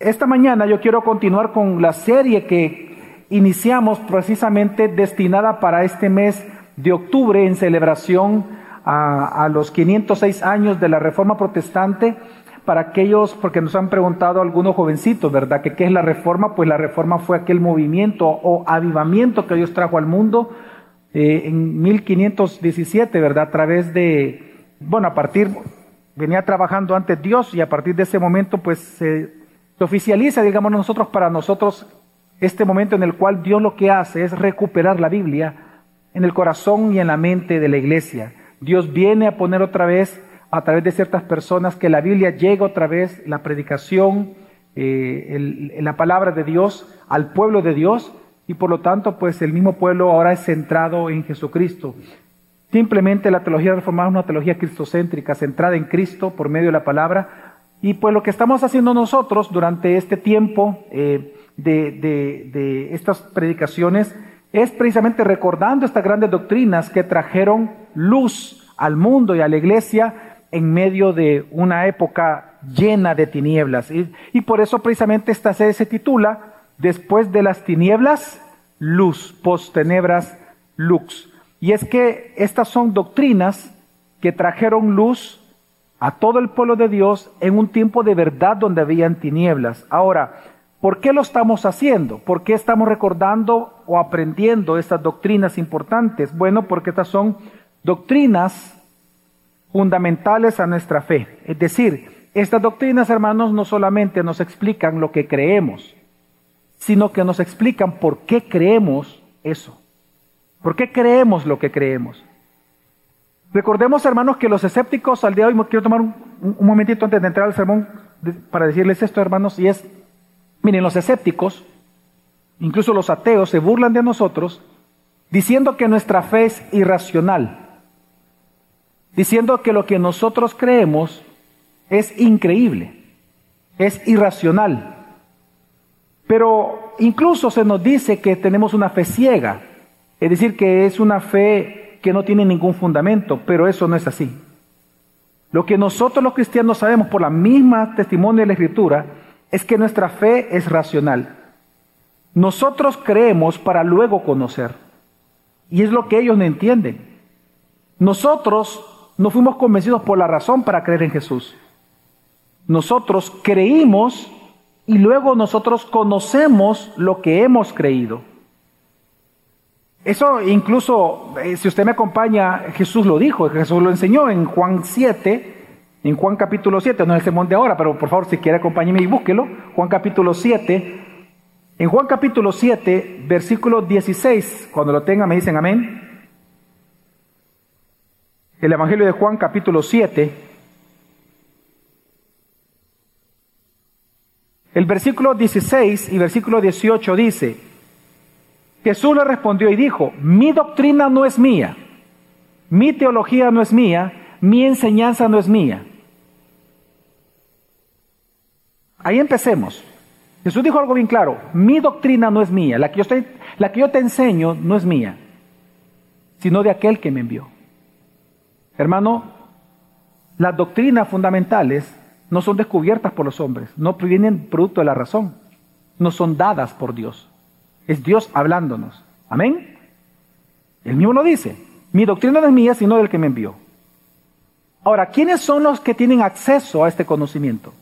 Esta mañana yo quiero continuar con la serie que iniciamos precisamente destinada para este mes de octubre en celebración a, los 506 años de la Reforma Protestante para aquellos, porque nos han preguntado algunos jovencitos, ¿verdad? ¿Que ¿Qué es la reforma? Pues la reforma fue aquel movimiento o avivamiento que Dios trajo al mundo eh, en 1517, ¿verdad? A través de, bueno, a partir, venía trabajando antes Dios y a partir de ese momento pues se, se oficializa, digamos nosotros, para nosotros este momento en el cual Dios lo que hace es recuperar la Biblia en el corazón y en la mente de la iglesia. Dios viene a poner otra vez a través de ciertas personas que la Biblia llegue otra vez, la predicación, eh, la palabra de Dios al pueblo de Dios y por lo tanto pues el mismo pueblo ahora es centrado en Jesucristo. Simplemente la teología reformada es una teología cristocéntrica, centrada en Cristo por medio de la palabra. Y pues lo que estamos haciendo nosotros durante este tiempo eh, de, estas predicaciones es precisamente recordando estas grandes doctrinas que trajeron luz al mundo y a la iglesia en medio de una época llena de tinieblas. Y, por eso precisamente esta serie se titula Después de las tinieblas, luz, post tenebras, lux. Y es que estas son doctrinas que trajeron luz a todo el pueblo de Dios en un tiempo de verdad donde habían tinieblas. Ahora, ¿por qué lo estamos haciendo? ¿Por qué estamos recordando o aprendiendo estas doctrinas importantes? Bueno, porque estas son doctrinas fundamentales a nuestra fe. Es decir, estas doctrinas, hermanos, no solamente nos explican lo que creemos, sino que nos explican por qué creemos eso. ¿Por qué creemos lo que creemos? Recordemos, hermanos, que los escépticos al día de hoy, quiero tomar un, momentito antes de entrar al sermón para decirles esto, hermanos, y es, miren, los escépticos, incluso los ateos, se burlan de nosotros diciendo que nuestra fe es irracional diciendo que lo que nosotros creemos es increíble, es irracional. Pero incluso se nos dice que tenemos una fe ciega, es decir, que es una fe que no tiene ningún fundamento, pero eso no es así. Lo que nosotros los cristianos sabemos por la misma testimonio de la Escritura es que nuestra fe es racional. Nosotros creemos para luego conocer. Y es lo que ellos no entienden. Nosotros no fuimos convencidos por la razón para creer en Jesús. Nosotros creímos y luego nosotros conocemos lo que hemos creído. Eso incluso, eh, si usted me acompaña, Jesús lo dijo, Jesús lo enseñó en Juan 7, en Juan capítulo 7, no es el sermón de ahora, pero por favor si quiere acompáñeme y búsquelo, Juan capítulo 7, en Juan capítulo 7, versículo 16, cuando lo tenga me dicen amén. El Evangelio de Juan capítulo 7, el versículo 16 y versículo 18 dice, Jesús le respondió y dijo, mi doctrina no es mía, mi teología no es mía, mi enseñanza no es mía. Ahí empecemos. Jesús dijo algo bien claro, mi doctrina no es mía, la que yo, la que yo te enseño no es mía, sino de aquel que me envió. Hermano, las doctrinas fundamentales no son descubiertas por los hombres, no provienen producto de la razón, no son dadas por Dios. Es Dios hablándonos. Amén. Él mismo lo dice. Mi doctrina no es mía, sino del que me envió. Ahora, ¿quiénes son los que tienen acceso a este conocimiento?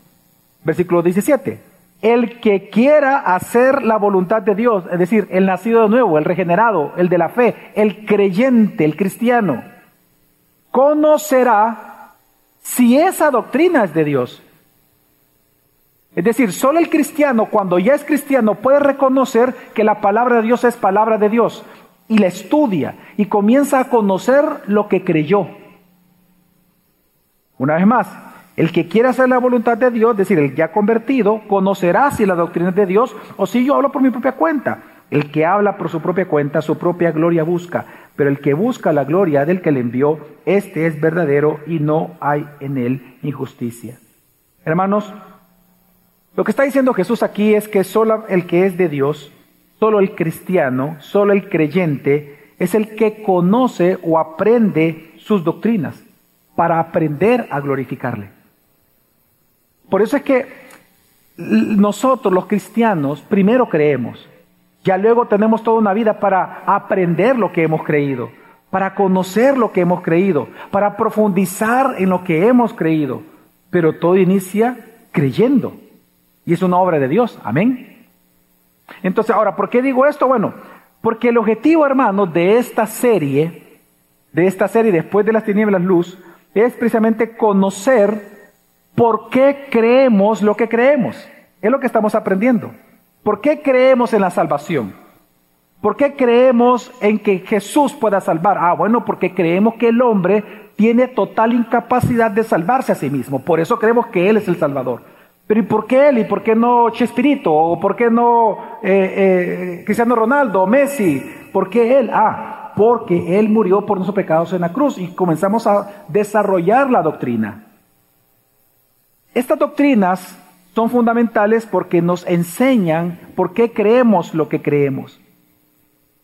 Versículo 17. El que quiera hacer la voluntad de Dios, es decir, el nacido de nuevo, el regenerado, el de la fe, el creyente, el cristiano conocerá si esa doctrina es de Dios. Es decir, solo el cristiano, cuando ya es cristiano, puede reconocer que la palabra de Dios es palabra de Dios y la estudia y comienza a conocer lo que creyó. Una vez más, el que quiera hacer la voluntad de Dios, es decir, el ya convertido, conocerá si la doctrina es de Dios o si yo hablo por mi propia cuenta. El que habla por su propia cuenta, su propia gloria busca pero el que busca la gloria del que le envió, este es verdadero y no hay en él injusticia. Hermanos, lo que está diciendo Jesús aquí es que solo el que es de Dios, solo el cristiano, solo el creyente, es el que conoce o aprende sus doctrinas para aprender a glorificarle. Por eso es que nosotros los cristianos primero creemos, ya luego tenemos toda una vida para aprender lo que hemos creído, para conocer lo que hemos creído, para profundizar en lo que hemos creído, pero todo inicia creyendo y es una obra de Dios, amén. Entonces, ahora, ¿por qué digo esto? Bueno, porque el objetivo, hermanos, de esta serie, de esta serie después de las tinieblas luz, es precisamente conocer ¿Por qué creemos lo que creemos? Es lo que estamos aprendiendo. ¿Por qué creemos en la salvación? ¿Por qué creemos en que Jesús pueda salvar? Ah, bueno, porque creemos que el hombre tiene total incapacidad de salvarse a sí mismo. Por eso creemos que Él es el Salvador. Pero ¿y por qué Él? ¿Y por qué no Chespirito? ¿O por qué no eh, eh, Cristiano Ronaldo Messi? ¿Por qué Él? Ah, porque Él murió por nuestros pecados en la cruz y comenzamos a desarrollar la doctrina. Estas doctrinas son fundamentales porque nos enseñan por qué creemos lo que creemos.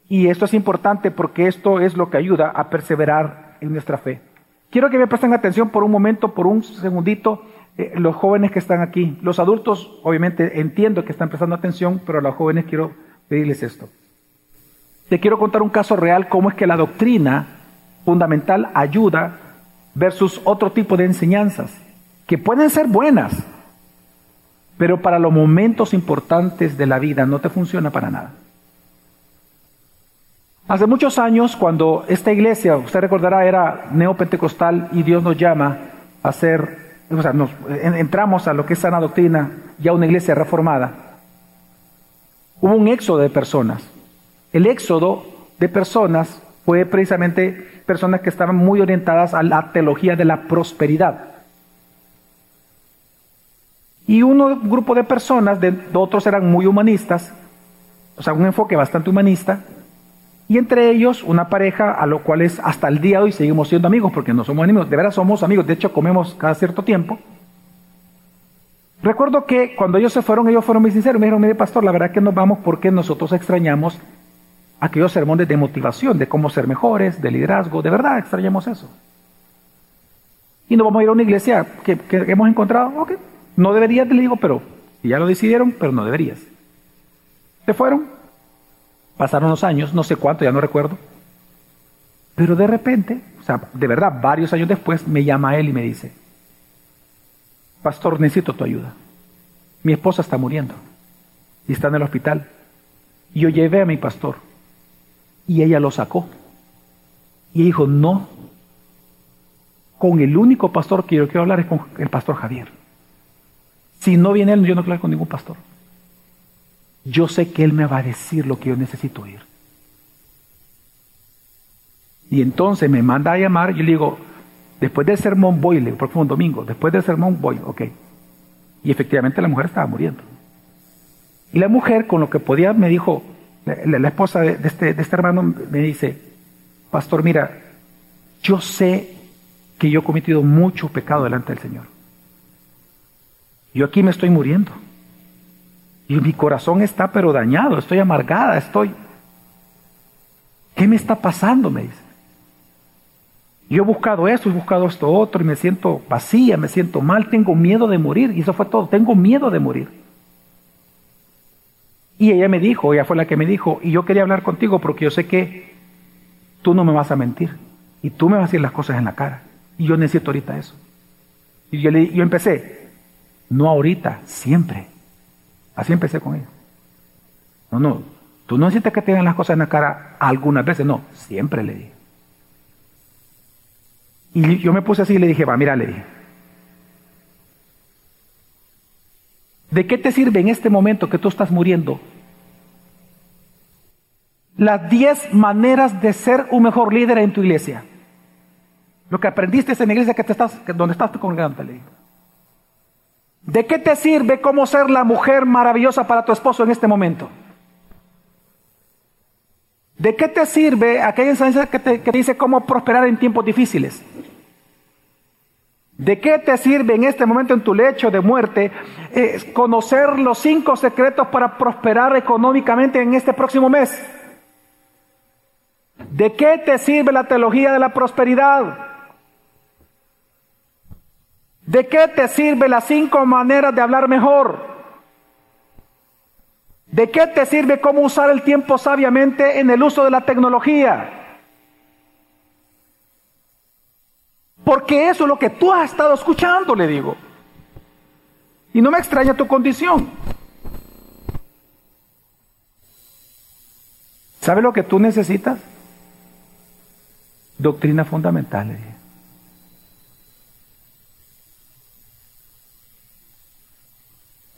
Y esto es importante porque esto es lo que ayuda a perseverar en nuestra fe. Quiero que me presten atención por un momento, por un segundito, eh, los jóvenes que están aquí. Los adultos, obviamente, entiendo que están prestando atención, pero a los jóvenes quiero pedirles esto. Te quiero contar un caso real, cómo es que la doctrina fundamental ayuda versus otro tipo de enseñanzas que pueden ser buenas, pero para los momentos importantes de la vida no te funciona para nada. Hace muchos años, cuando esta iglesia, usted recordará, era neopentecostal y Dios nos llama a ser, nos, entramos a lo que es sana doctrina, ya una iglesia reformada, hubo un éxodo de personas. El éxodo de personas fue precisamente personas que estaban muy orientadas a la teología de la prosperidad. Y un grupo de personas, de, otros eran muy humanistas, o sea, un enfoque bastante humanista, y entre ellos una pareja a lo cual es hasta el día de hoy seguimos siendo amigos, porque no somos enemigos, de verdad somos amigos, de hecho comemos cada cierto tiempo. Recuerdo que cuando ellos se fueron, ellos fueron muy sinceros, me dijeron, mire pastor, la verdad que nos vamos porque nosotros extrañamos aquellos sermones de motivación, de cómo ser mejores, de liderazgo, de verdad extrañamos eso. Y nos vamos a ir a una iglesia que, que hemos encontrado, ok, no deberías, le digo, pero ya lo decidieron, pero no deberías. Se fueron, pasaron los años, no sé cuánto, ya no recuerdo. Pero de repente, o sea, de verdad, varios años después, me llama él y me dice, Pastor, necesito tu ayuda. Mi esposa está muriendo y está en el hospital. Yo llevé a mi pastor y ella lo sacó. Y dijo, no, con el único pastor que yo quiero hablar es con el pastor Javier. Si no viene él, yo no quiero con ningún pastor. Yo sé que él me va a decir lo que yo necesito oír. Y entonces me manda a llamar, yo le digo, después del sermón voy, le digo, un domingo, después del sermón voy, ok. Y efectivamente la mujer estaba muriendo. Y la mujer, con lo que podía, me dijo, la, esposa de, este, de este hermano me dice, pastor, mira, yo sé que yo he cometido mucho pecado delante del Señor. Yo aquí me estoy muriendo. Y mi corazón está pero dañado, estoy amargada, estoy... ¿Qué me está pasando? Me dice. Yo he buscado esto, he buscado esto otro y me siento vacía, me siento mal, tengo miedo de morir. Y eso fue todo, tengo miedo de morir. Y ella me dijo, ella fue la que me dijo, y yo quería hablar contigo porque yo sé que tú no me vas a mentir. Y tú me vas a decir las cosas en la cara. Y yo necesito ahorita eso. Y yo, le, yo empecé, no ahorita, siempre. Así empecé con ella. No, no, tú no necesitas que te den las cosas en la cara algunas veces, no, siempre le dije. Y yo me puse así y le dije, va, mira, le dije. ¿De qué te sirve en este momento que tú estás muriendo? Las 10 maneras de ser un mejor líder en tu iglesia. Lo que aprendiste en la iglesia que te estás, donde estás congregando, le dije. ¿De qué te sirve cómo ser la mujer maravillosa para tu esposo en este momento? ¿De qué te sirve aquella enseñanza que te, dice cómo prosperar en tiempos difíciles? ¿De qué te sirve en este momento en tu lecho de muerte eh, conocer los cinco secretos para prosperar económicamente en este próximo mes? ¿De qué te sirve la teología de la prosperidad? ¿De qué te sirve las cinco maneras de hablar mejor? ¿De qué te sirve cómo usar el tiempo sabiamente en el uso de la tecnología? Porque eso es lo que tú has estado escuchando, le digo. Y no me extraña tu condición. ¿Sabe lo que tú necesitas? Doctrina fundamental. Le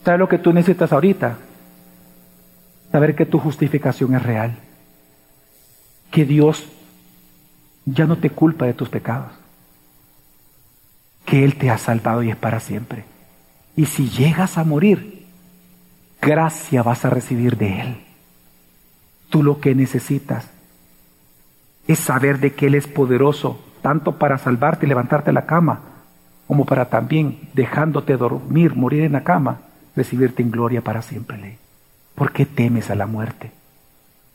¿Sabe lo que tú necesitas ahorita? saber que tu justificación es real, que Dios ya no te culpa de tus pecados, que Él te ha salvado y es para siempre. Y si llegas a morir, gracia vas a recibir de Él. Tú lo que necesitas es saber de que Él es poderoso, tanto para salvarte y levantarte de la cama, como para también, dejándote dormir, morir en la cama, recibirte en gloria para siempre. ¿por qué temes a la muerte?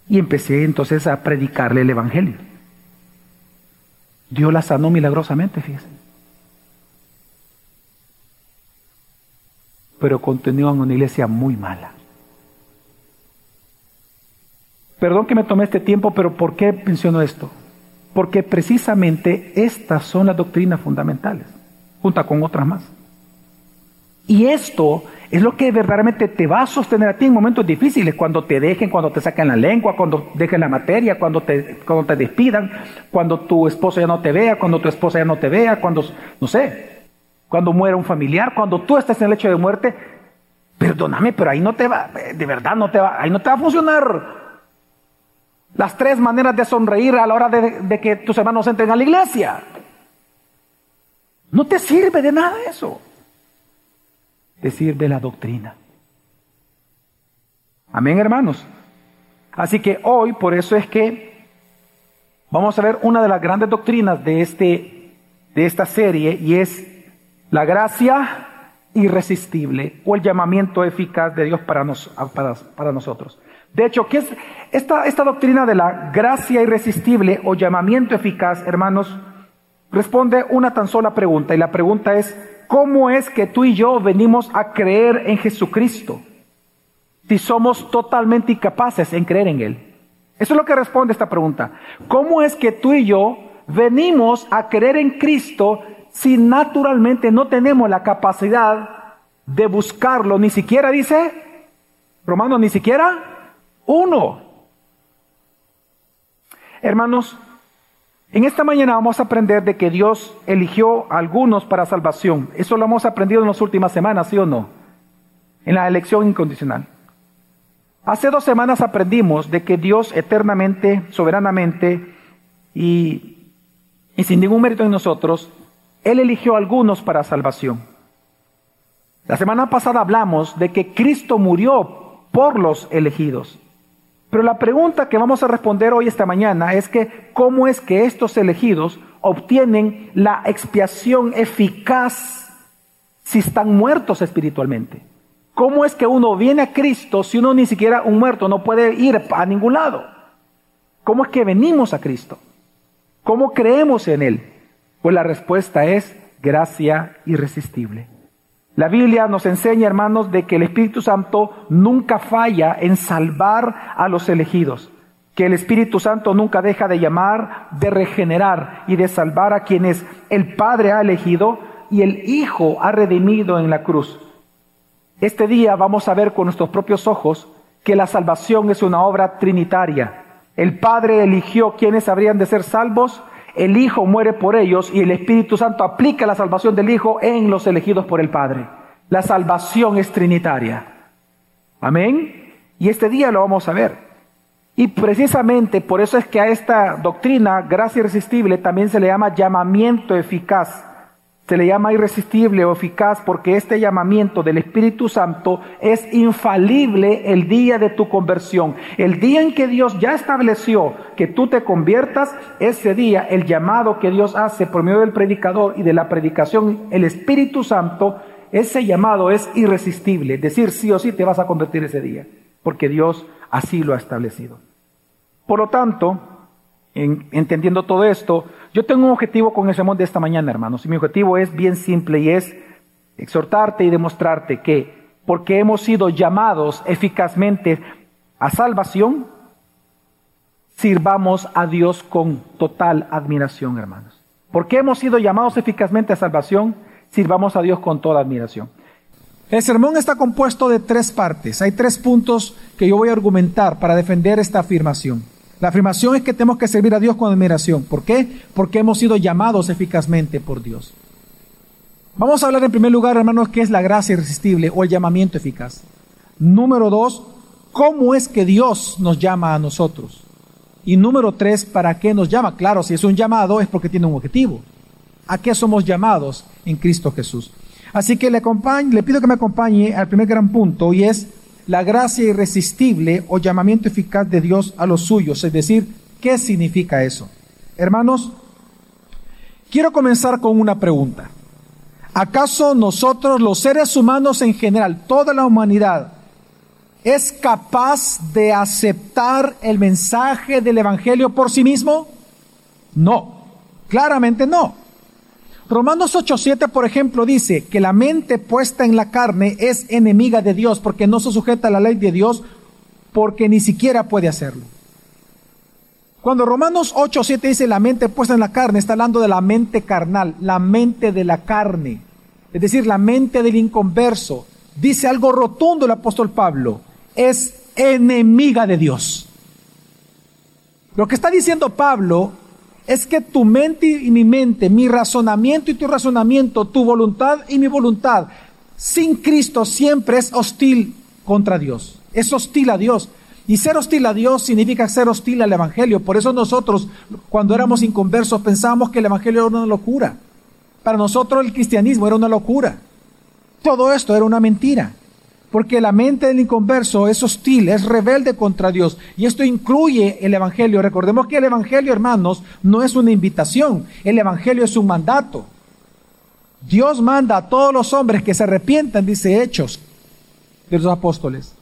Y empecé entonces a predicarle el Evangelio. Dios la sanó milagrosamente, fíjense. Pero continúa en una iglesia muy mala. Perdón que me tomé este tiempo, pero ¿por qué menciono esto? Porque precisamente estas son las doctrinas fundamentales, junto con otras más. Y esto es lo que verdaderamente te va a sostener a ti en momentos difíciles, cuando te dejen, cuando te saquen la lengua, cuando dejen la materia, cuando te, cuando te despidan, cuando tu esposo ya no te vea, cuando tu esposa ya no te vea, cuando, no sé, cuando muera un familiar, cuando tú estás en el hecho de muerte, perdóname, pero ahí no te va, de verdad no te va, ahí no te va a funcionar las tres maneras de sonreír a la hora de, de que tus hermanos entren a la iglesia. No te sirve de nada eso decir de la doctrina. Amén, hermanos. Así que hoy, por eso es que vamos a ver una de las grandes doctrinas de, este, de esta serie y es la gracia irresistible o el llamamiento eficaz de Dios para, nos, para, para nosotros. De hecho, ¿qué es esta, esta doctrina de la gracia irresistible o llamamiento eficaz, hermanos? Responde una tan sola pregunta y la pregunta es, ¿Cómo es que tú y yo venimos a creer en Jesucristo si somos totalmente incapaces en creer en Él? Eso es lo que responde esta pregunta. ¿Cómo es que tú y yo venimos a creer en Cristo si naturalmente no tenemos la capacidad de buscarlo? Ni siquiera dice, Romano, ni siquiera uno. Hermanos, en esta mañana vamos a aprender de que Dios eligió a algunos para salvación. Eso lo hemos aprendido en las últimas semanas, ¿sí o no? En la elección incondicional. Hace dos semanas aprendimos de que Dios eternamente, soberanamente y, y sin ningún mérito en nosotros, Él eligió a algunos para salvación. La semana pasada hablamos de que Cristo murió por los elegidos. Pero la pregunta que vamos a responder hoy esta mañana es que cómo es que estos elegidos obtienen la expiación eficaz si están muertos espiritualmente. ¿Cómo es que uno viene a Cristo si uno ni siquiera un muerto no puede ir a ningún lado? ¿Cómo es que venimos a Cristo? ¿Cómo creemos en Él? Pues la respuesta es gracia irresistible. La Biblia nos enseña, hermanos, de que el Espíritu Santo nunca falla en salvar a los elegidos, que el Espíritu Santo nunca deja de llamar, de regenerar y de salvar a quienes el Padre ha elegido y el Hijo ha redimido en la cruz. Este día vamos a ver con nuestros propios ojos que la salvación es una obra trinitaria. El Padre eligió quienes habrían de ser salvos el Hijo muere por ellos y el Espíritu Santo aplica la salvación del Hijo en los elegidos por el Padre. La salvación es trinitaria. Amén. Y este día lo vamos a ver. Y precisamente por eso es que a esta doctrina, gracia irresistible, también se le llama llamamiento eficaz se le llama irresistible o eficaz porque este llamamiento del Espíritu Santo es infalible el día de tu conversión. El día en que Dios ya estableció que tú te conviertas, ese día el llamado que Dios hace por medio del predicador y de la predicación, el Espíritu Santo, ese llamado es irresistible. Es decir, sí o sí te vas a convertir ese día, porque Dios así lo ha establecido. Por lo tanto, entendiendo todo esto, yo tengo un objetivo con el sermón de esta mañana, hermanos, y mi objetivo es bien simple y es exhortarte y demostrarte que porque hemos sido llamados eficazmente a salvación, sirvamos a Dios con total admiración, hermanos. Porque hemos sido llamados eficazmente a salvación, sirvamos a Dios con toda admiración. El sermón está compuesto de tres partes. Hay tres puntos que yo voy a argumentar para defender esta afirmación. La afirmación es que tenemos que servir a Dios con admiración. ¿Por qué? Porque hemos sido llamados eficazmente por Dios. Vamos a hablar en primer lugar, hermanos, qué es la gracia irresistible o el llamamiento eficaz. Número dos, cómo es que Dios nos llama a nosotros. Y número tres, ¿para qué nos llama? Claro, si es un llamado es porque tiene un objetivo. ¿A qué somos llamados en Cristo Jesús? Así que le, le pido que me acompañe al primer gran punto y es la gracia irresistible o llamamiento eficaz de Dios a los suyos. Es decir, ¿qué significa eso? Hermanos, quiero comenzar con una pregunta. ¿Acaso nosotros, los seres humanos en general, toda la humanidad, es capaz de aceptar el mensaje del Evangelio por sí mismo? No, claramente no. Romanos 8:7, por ejemplo, dice que la mente puesta en la carne es enemiga de Dios porque no se sujeta a la ley de Dios porque ni siquiera puede hacerlo. Cuando Romanos 8:7 dice la mente puesta en la carne, está hablando de la mente carnal, la mente de la carne, es decir, la mente del inconverso. Dice algo rotundo el apóstol Pablo, es enemiga de Dios. Lo que está diciendo Pablo es que tu mente y mi mente, mi razonamiento y tu razonamiento, tu voluntad y mi voluntad, sin Cristo siempre es hostil contra Dios. Es hostil a Dios. Y ser hostil a Dios significa ser hostil al Evangelio. Por eso nosotros, cuando éramos inconversos, pensábamos que el Evangelio era una locura. Para nosotros el cristianismo era una locura. Todo esto era una mentira. Porque la mente del inconverso es hostil, es rebelde contra Dios. Y esto incluye el Evangelio. Recordemos que el Evangelio, hermanos, no es una invitación. El Evangelio es un mandato. Dios manda a todos los hombres que se arrepientan, dice Hechos de los apóstoles.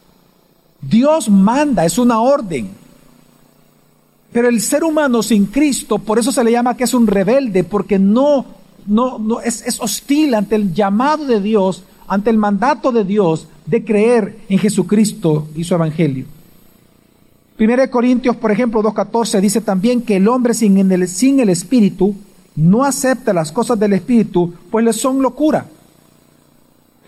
Dios manda, es una orden. Pero el ser humano sin Cristo, por eso se le llama que es un rebelde, porque no, no, no es, es hostil ante el llamado de Dios, ante el mandato de Dios, de creer en Jesucristo y su Evangelio. Primera de Corintios, por ejemplo, 2.14 dice también que el hombre sin el, sin el Espíritu no acepta las cosas del Espíritu, pues le son locura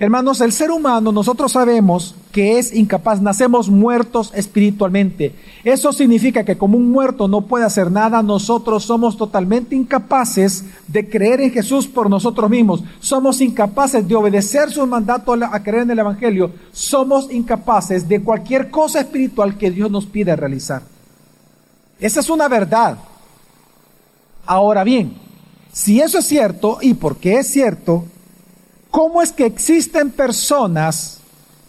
Hermanos, el ser humano, nosotros sabemos que es incapaz, nacemos muertos espiritualmente. Eso significa que como un muerto no puede hacer nada, nosotros somos totalmente incapaces de creer en Jesús por nosotros mismos. Somos incapaces de obedecer su mandato a creer en el Evangelio. Somos incapaces de cualquier cosa espiritual que Dios nos pide realizar. Esa es una verdad. Ahora bien, si eso es cierto, y porque es cierto, ¿Cómo es que existen personas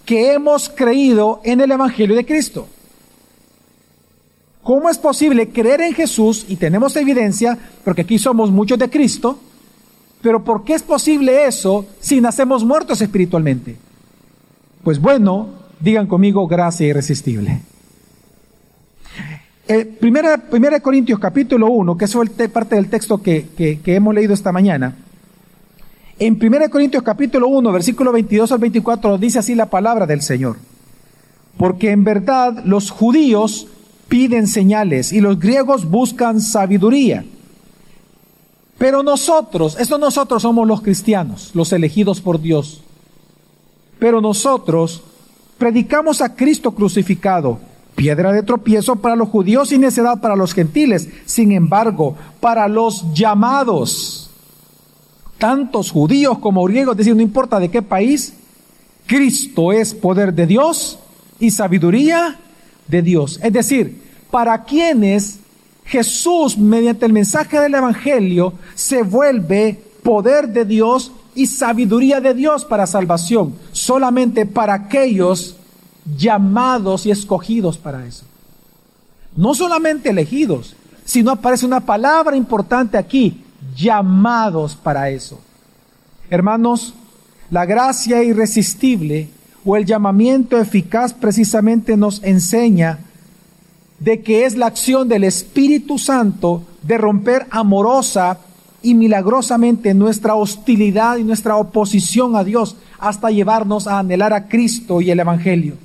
que hemos creído en el Evangelio de Cristo? ¿Cómo es posible creer en Jesús y tenemos evidencia, porque aquí somos muchos de Cristo, pero ¿por qué es posible eso si nacemos muertos espiritualmente? Pues bueno, digan conmigo gracia irresistible. Eh, primera, primera Corintios capítulo 1, que es parte del texto que, que hemos leído esta mañana, en 1 Corintios capítulo 1, versículo 22 al 24 dice así la palabra del Señor. Porque en verdad los judíos piden señales y los griegos buscan sabiduría. Pero nosotros, estos nosotros somos los cristianos, los elegidos por Dios. Pero nosotros predicamos a Cristo crucificado, piedra de tropiezo para los judíos y necedad para los gentiles. Sin embargo, para los llamados, tantos judíos como griegos, es decir, no importa de qué país, Cristo es poder de Dios y sabiduría de Dios. Es decir, para quienes Jesús, mediante el mensaje del Evangelio, se vuelve poder de Dios y sabiduría de Dios para salvación, solamente para aquellos llamados y escogidos para eso. No solamente elegidos, sino aparece una palabra importante aquí, llamados para eso. Hermanos, la gracia irresistible o el llamamiento eficaz precisamente nos enseña de que es la acción del Espíritu Santo de romper amorosa y milagrosamente nuestra hostilidad y nuestra oposición a Dios hasta llevarnos a anhelar a Cristo y el Evangelio.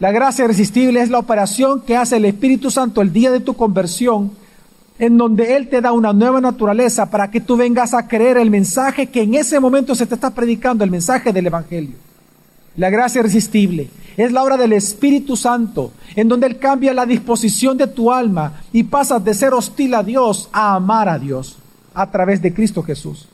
La gracia irresistible es la operación que hace el Espíritu Santo el día de tu conversión, en donde Él te da una nueva naturaleza para que tú vengas a creer el mensaje que en ese momento se te está predicando, el mensaje del Evangelio. La gracia irresistible es la obra del Espíritu Santo, en donde Él cambia la disposición de tu alma y pasas de ser hostil a Dios a amar a Dios a través de Cristo Jesús.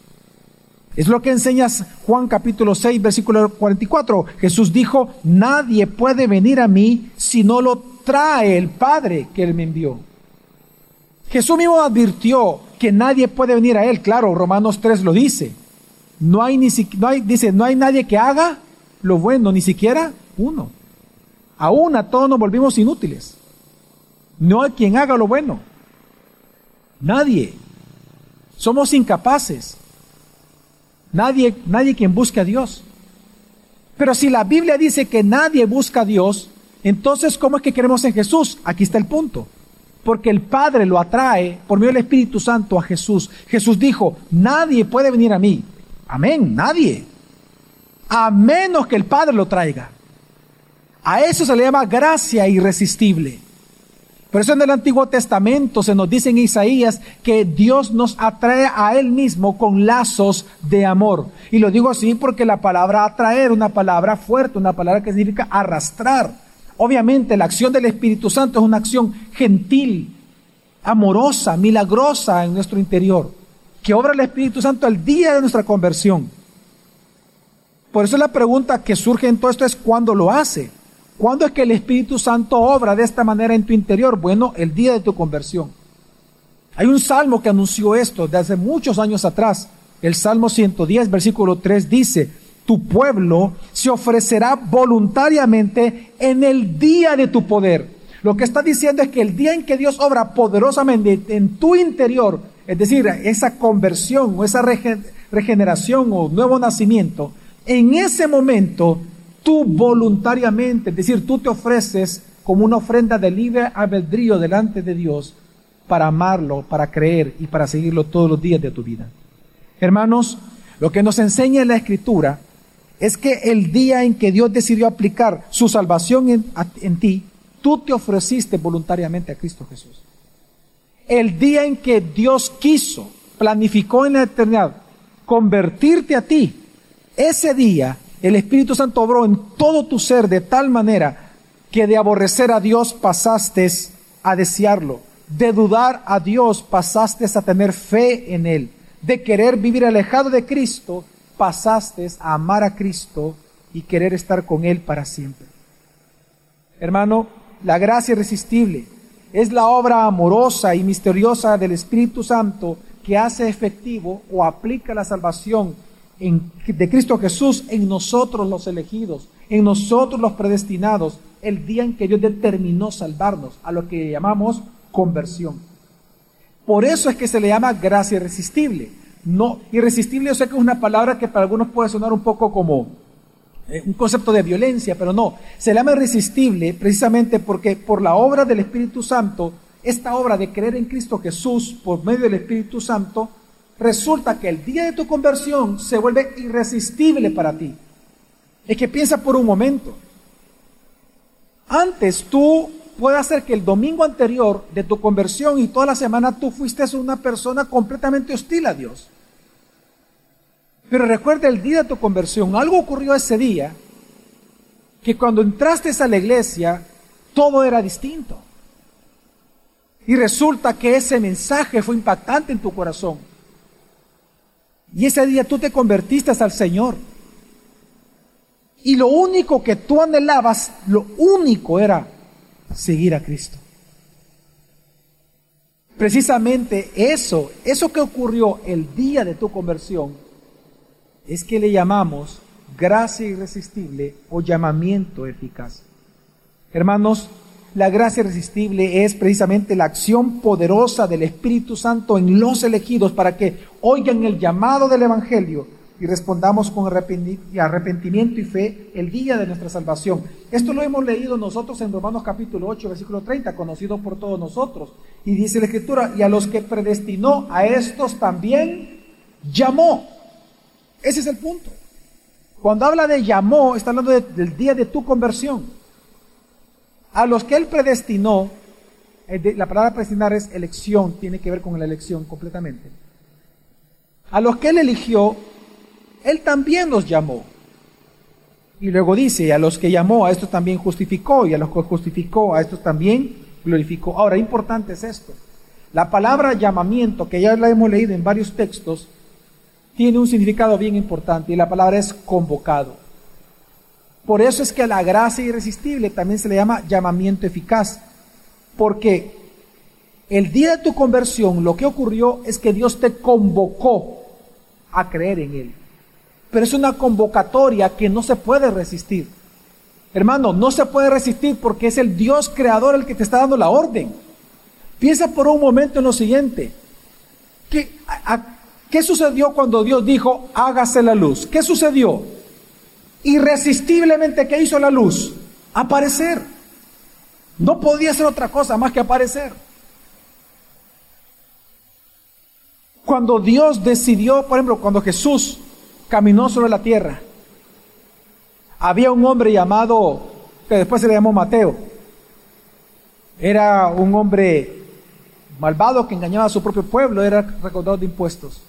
Es lo que enseña Juan capítulo 6, versículo 44. Jesús dijo, nadie puede venir a mí si no lo trae el Padre que Él me envió. Jesús mismo advirtió que nadie puede venir a Él. Claro, Romanos 3 lo dice. No hay ni no dice, no hay nadie que haga lo bueno, ni siquiera uno. Aún a todos nos volvimos inútiles. No hay quien haga lo bueno. Nadie. Somos incapaces. Nadie, nadie quien busque a Dios. Pero si la Biblia dice que nadie busca a Dios, entonces ¿cómo es que queremos en Jesús? Aquí está el punto. Porque el Padre lo atrae por medio del Espíritu Santo a Jesús. Jesús dijo, nadie puede venir a mí. Amén, nadie. A menos que el Padre lo traiga. A eso se le llama gracia irresistible. Por eso en el Antiguo Testamento se nos dice en Isaías que Dios nos atrae a Él mismo con lazos de amor. Y lo digo así porque la palabra atraer, una palabra fuerte, una palabra que significa arrastrar. Obviamente la acción del Espíritu Santo es una acción gentil, amorosa, milagrosa en nuestro interior, que obra el Espíritu Santo al día de nuestra conversión. Por eso la pregunta que surge en todo esto es ¿cuándo lo hace? ¿Cuándo es que el Espíritu Santo obra de esta manera en tu interior? Bueno, el día de tu conversión. Hay un salmo que anunció esto de hace muchos años atrás. El Salmo 110, versículo 3 dice, tu pueblo se ofrecerá voluntariamente en el día de tu poder. Lo que está diciendo es que el día en que Dios obra poderosamente en tu interior, es decir, esa conversión o esa regeneración o nuevo nacimiento, en ese momento tú voluntariamente, es decir, tú te ofreces como una ofrenda de libre albedrío delante de Dios para amarlo, para creer y para seguirlo todos los días de tu vida. Hermanos, lo que nos enseña en la Escritura es que el día en que Dios decidió aplicar su salvación en, ti, tú te ofreciste voluntariamente a Cristo Jesús. El día en que Dios quiso, planificó en la eternidad, convertirte a ti, ese día el Espíritu Santo obró en todo tu ser de tal manera que de aborrecer a Dios pasaste a desearlo, de dudar a Dios pasaste a tener fe en Él, de querer vivir alejado de Cristo pasaste a amar a Cristo y querer estar con Él para siempre. Hermano, la gracia irresistible es la obra amorosa y misteriosa del Espíritu Santo que hace efectivo o aplica la salvación de Cristo Jesús en nosotros los elegidos, en nosotros los predestinados, el día en que Dios determinó salvarnos, a lo que llamamos conversión. Por eso es que se le llama gracia irresistible. No, irresistible yo sé que es una palabra que para algunos puede sonar un poco como eh, un concepto de violencia, pero no, se llama irresistible precisamente porque por la obra del Espíritu Santo, esta obra de creer en Cristo Jesús por medio del Espíritu Santo, resulta que el día de tu conversión se vuelve irresistible para ti. Es que piensa por un momento. Antes tú puede hacer que el domingo anterior de tu conversión y toda la semana tú fuiste una persona completamente hostil a Dios. Pero recuerda el día de tu conversión, algo ocurrió ese día que cuando entraste a la iglesia todo era distinto. Y resulta que ese mensaje fue impactante en tu corazón. Y ese día tú te convertiste al Señor. Y lo único que tú anhelabas, lo único era seguir a Cristo. Precisamente eso, eso que ocurrió el día de tu conversión, es que le llamamos gracia irresistible o llamamiento eficaz. Hermanos, la gracia irresistible es precisamente la acción poderosa del Espíritu Santo en los elegidos para que oigan el llamado del Evangelio y respondamos con arrepentimiento y fe el día de nuestra salvación. Esto lo hemos leído nosotros en Romanos capítulo 8, versículo 30, conocido por todos nosotros. Y dice la Escritura, y a los que predestinó, a estos también llamó. Ese es el punto. Cuando habla de llamó, está hablando del día de tu conversión. A los que Él predestinó, la palabra predestinar es elección, tiene que ver con la elección completamente. A los que Él eligió, Él también los llamó. Y luego dice, a los que llamó, a estos también justificó, y a los que justificó, a estos también glorificó. Ahora, importante es esto. La palabra llamamiento, que ya la hemos leído en varios textos, tiene un significado bien importante y la palabra es convocado. Por eso es que a la gracia irresistible también se le llama llamamiento eficaz, porque el día de tu conversión lo que ocurrió es que Dios te convocó a creer en Él. Pero es una convocatoria que no se puede resistir. Hermano, no se puede resistir porque es el Dios creador el que te está dando la orden. Piensa por un momento en lo siguiente. ¿Qué, ¿Qué sucedió cuando Dios dijo, hágase la luz? ¿Qué sucedió? Irresistiblemente, ¿qué hizo la luz? Aparecer. No podía ser otra cosa más que aparecer. Cuando Dios decidió, por ejemplo, cuando Jesús caminó sobre la tierra, había un hombre llamado, que después se le llamó Mateo. Era un hombre malvado que engañaba a su propio pueblo, era recaudador de impuestos.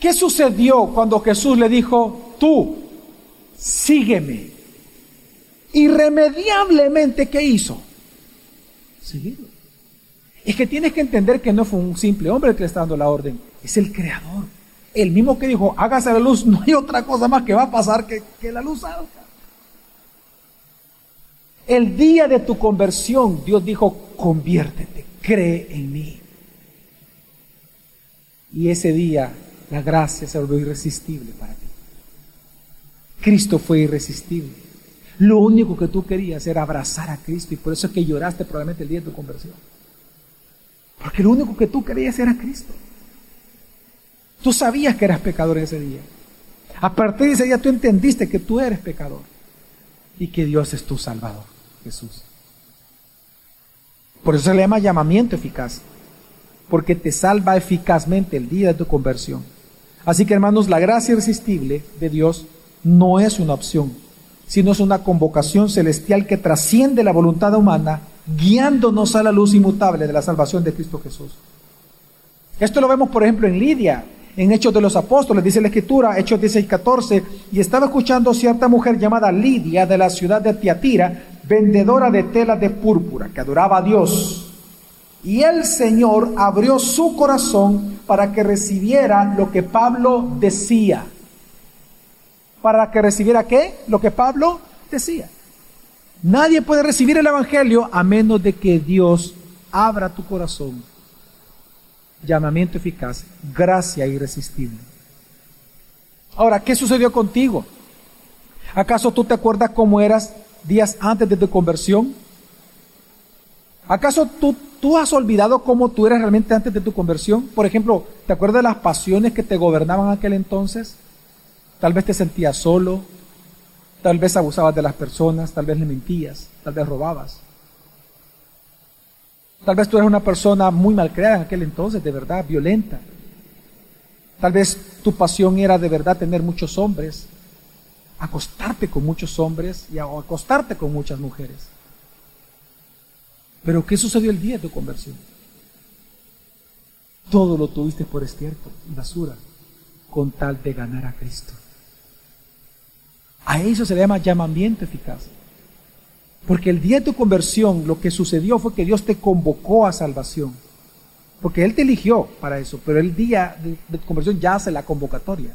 ¿Qué sucedió cuando Jesús le dijo, tú, sígueme? Irremediablemente, ¿qué hizo? Seguirlo. Es que tienes que entender que no fue un simple hombre el que le está dando la orden, es el creador. El mismo que dijo, hágase la luz, no hay otra cosa más que va a pasar que, que la luz salga. El día de tu conversión, Dios dijo, conviértete, cree en mí. Y ese día la gracia se volvió irresistible para ti. Cristo fue irresistible. Lo único que tú querías era abrazar a Cristo y por eso es que lloraste probablemente el día de tu conversión. Porque lo único que tú querías era Cristo. Tú sabías que eras pecador ese día. A partir de ese día tú entendiste que tú eres pecador y que Dios es tu Salvador. Jesús. Por eso se le llama llamamiento eficaz, porque te salva eficazmente el día de tu conversión. Así que hermanos, la gracia irresistible de Dios no es una opción, sino es una convocación celestial que trasciende la voluntad humana, guiándonos a la luz inmutable de la salvación de Cristo Jesús. Esto lo vemos, por ejemplo, en Lidia, en Hechos de los Apóstoles, dice la Escritura, Hechos 16, 14, y estaba escuchando cierta mujer llamada Lidia de la ciudad de Tiatira, vendedora de tela de púrpura, que adoraba a Dios. Y el Señor abrió su corazón para que recibiera lo que Pablo decía. ¿Para que recibiera qué? Lo que Pablo decía. Nadie puede recibir el Evangelio a menos de que Dios abra tu corazón. Llamamiento eficaz, gracia irresistible. Ahora, ¿qué sucedió contigo? ¿Acaso tú te acuerdas cómo eras días antes de tu conversión? ¿Acaso tú, tú has olvidado cómo tú eras realmente antes de tu conversión? Por ejemplo, ¿te acuerdas de las pasiones que te gobernaban aquel entonces? Tal vez te sentías solo, tal vez abusabas de las personas, tal vez le mentías, tal vez robabas. Tal vez tú eres una persona muy malcriada en aquel entonces, de verdad, violenta. Tal vez tu pasión era de verdad tener muchos hombres, acostarte con muchos hombres y acostarte con muchas mujeres. Pero ¿qué sucedió el día de tu conversión? Todo lo tuviste por estiércol y basura con tal de ganar a Cristo. A eso se le llama llamamiento eficaz. Porque el día de tu conversión lo que sucedió fue que Dios te convocó a salvación. Porque Él te eligió para eso, pero el día de, de tu conversión ya hace la convocatoria.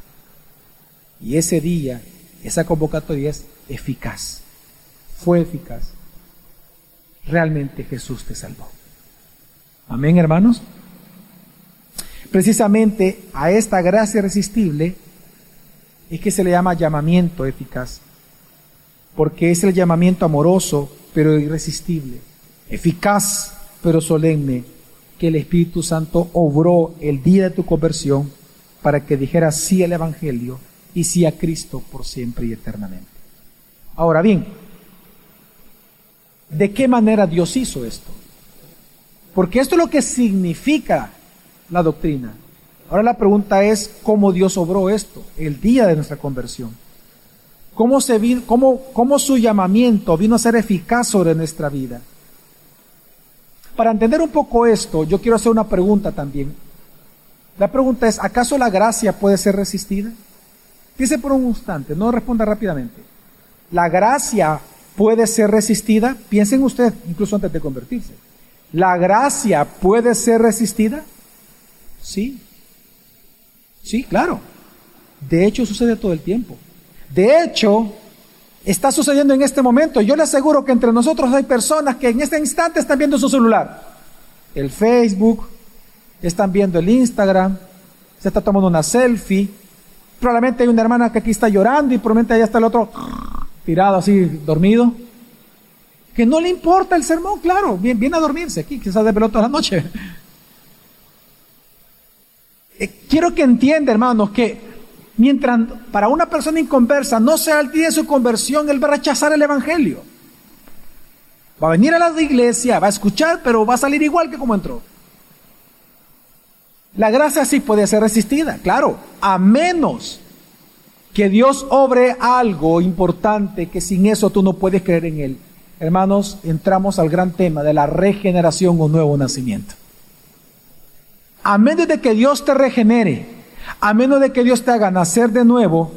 Y ese día esa convocatoria es eficaz. Fue eficaz. Realmente Jesús te salvó. Amén, hermanos. Precisamente a esta gracia irresistible es que se le llama llamamiento eficaz, porque es el llamamiento amoroso pero irresistible, eficaz pero solemne, que el Espíritu Santo obró el día de tu conversión para que dijeras sí al Evangelio y sí a Cristo por siempre y eternamente. Ahora bien, ¿de qué manera Dios hizo esto? Porque esto es lo que significa la doctrina. Ahora la pregunta es cómo Dios obró esto, el día de nuestra conversión. Cómo, su llamamiento vino a ser eficaz sobre nuestra vida. Para entender un poco esto, yo quiero hacer una pregunta también. La pregunta es, ¿acaso la gracia puede ser resistida? Piense por un instante, no responda rápidamente. ¿La gracia puede ser resistida? Piensen usted, incluso antes de convertirse. ¿La gracia puede ser resistida? Sí. Sí, claro. De hecho, sucede todo el tiempo. De hecho, está sucediendo en este momento. Yo le aseguro que entre nosotros hay personas que en este instante están viendo su celular, el Facebook, están viendo el Instagram, se está tomando una selfie. Probablemente hay una hermana que aquí está llorando y probablemente allá está el otro tirado así, dormido. Que no le importa el sermón, claro, viene, a dormirse aquí, quizás de pelota la noche. Eh, quiero que entienda, hermanos, que mientras para una persona inconversa no sea el día de su conversión, él va a rechazar el Evangelio. Va a venir a la iglesia, va a escuchar, pero va a salir igual que como entró. La gracia sí puede ser resistida, claro, a menos que Dios obre algo importante que sin eso tú no puedes creer en Él. Hermanos, entramos al gran tema de la regeneración o nuevo nacimiento. A menos de que Dios te regenere, a menos de que Dios te haga nacer de nuevo,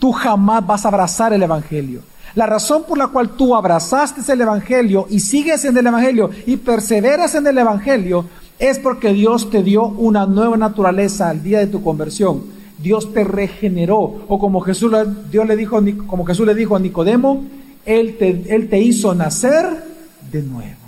tú jamás vas a abrazar el Evangelio. La razón por la cual tú abrazaste el Evangelio y sigues en el Evangelio y perseveras en el Evangelio es porque Dios te dio una nueva naturaleza al día de tu conversión. Dios te regeneró. O como Jesús, Dios le dijo, como Jesús le dijo a Nicodemo, él te, él te hizo nacer de nuevo.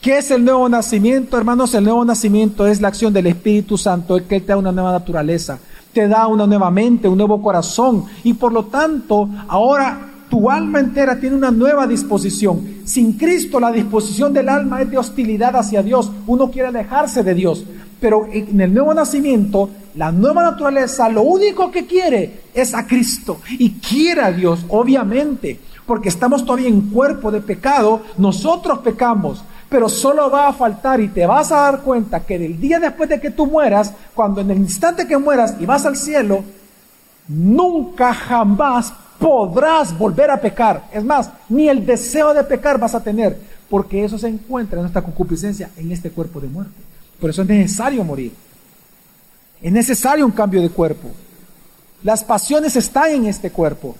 ¿Qué es el nuevo nacimiento, hermanos? El nuevo nacimiento es la acción del Espíritu Santo, el que te da una nueva naturaleza, te da una nueva mente, un nuevo corazón, y por lo tanto, ahora tu alma entera tiene una nueva disposición. Sin Cristo la disposición del alma es de hostilidad hacia Dios. Uno quiere alejarse de Dios. Pero en el nuevo nacimiento, la nueva naturaleza lo único que quiere es a Cristo. Y quiere a Dios, obviamente, porque estamos todavía en cuerpo de pecado. Nosotros pecamos. Pero solo va a faltar y te vas a dar cuenta que del día después de que tú mueras, cuando en el instante que mueras y vas al cielo, nunca jamás podrás volver a pecar. Es más, ni el deseo de pecar vas a tener, porque eso se encuentra en nuestra concupiscencia, en este cuerpo de muerte. Por eso es necesario morir. Es necesario un cambio de cuerpo. Las pasiones están en este cuerpo.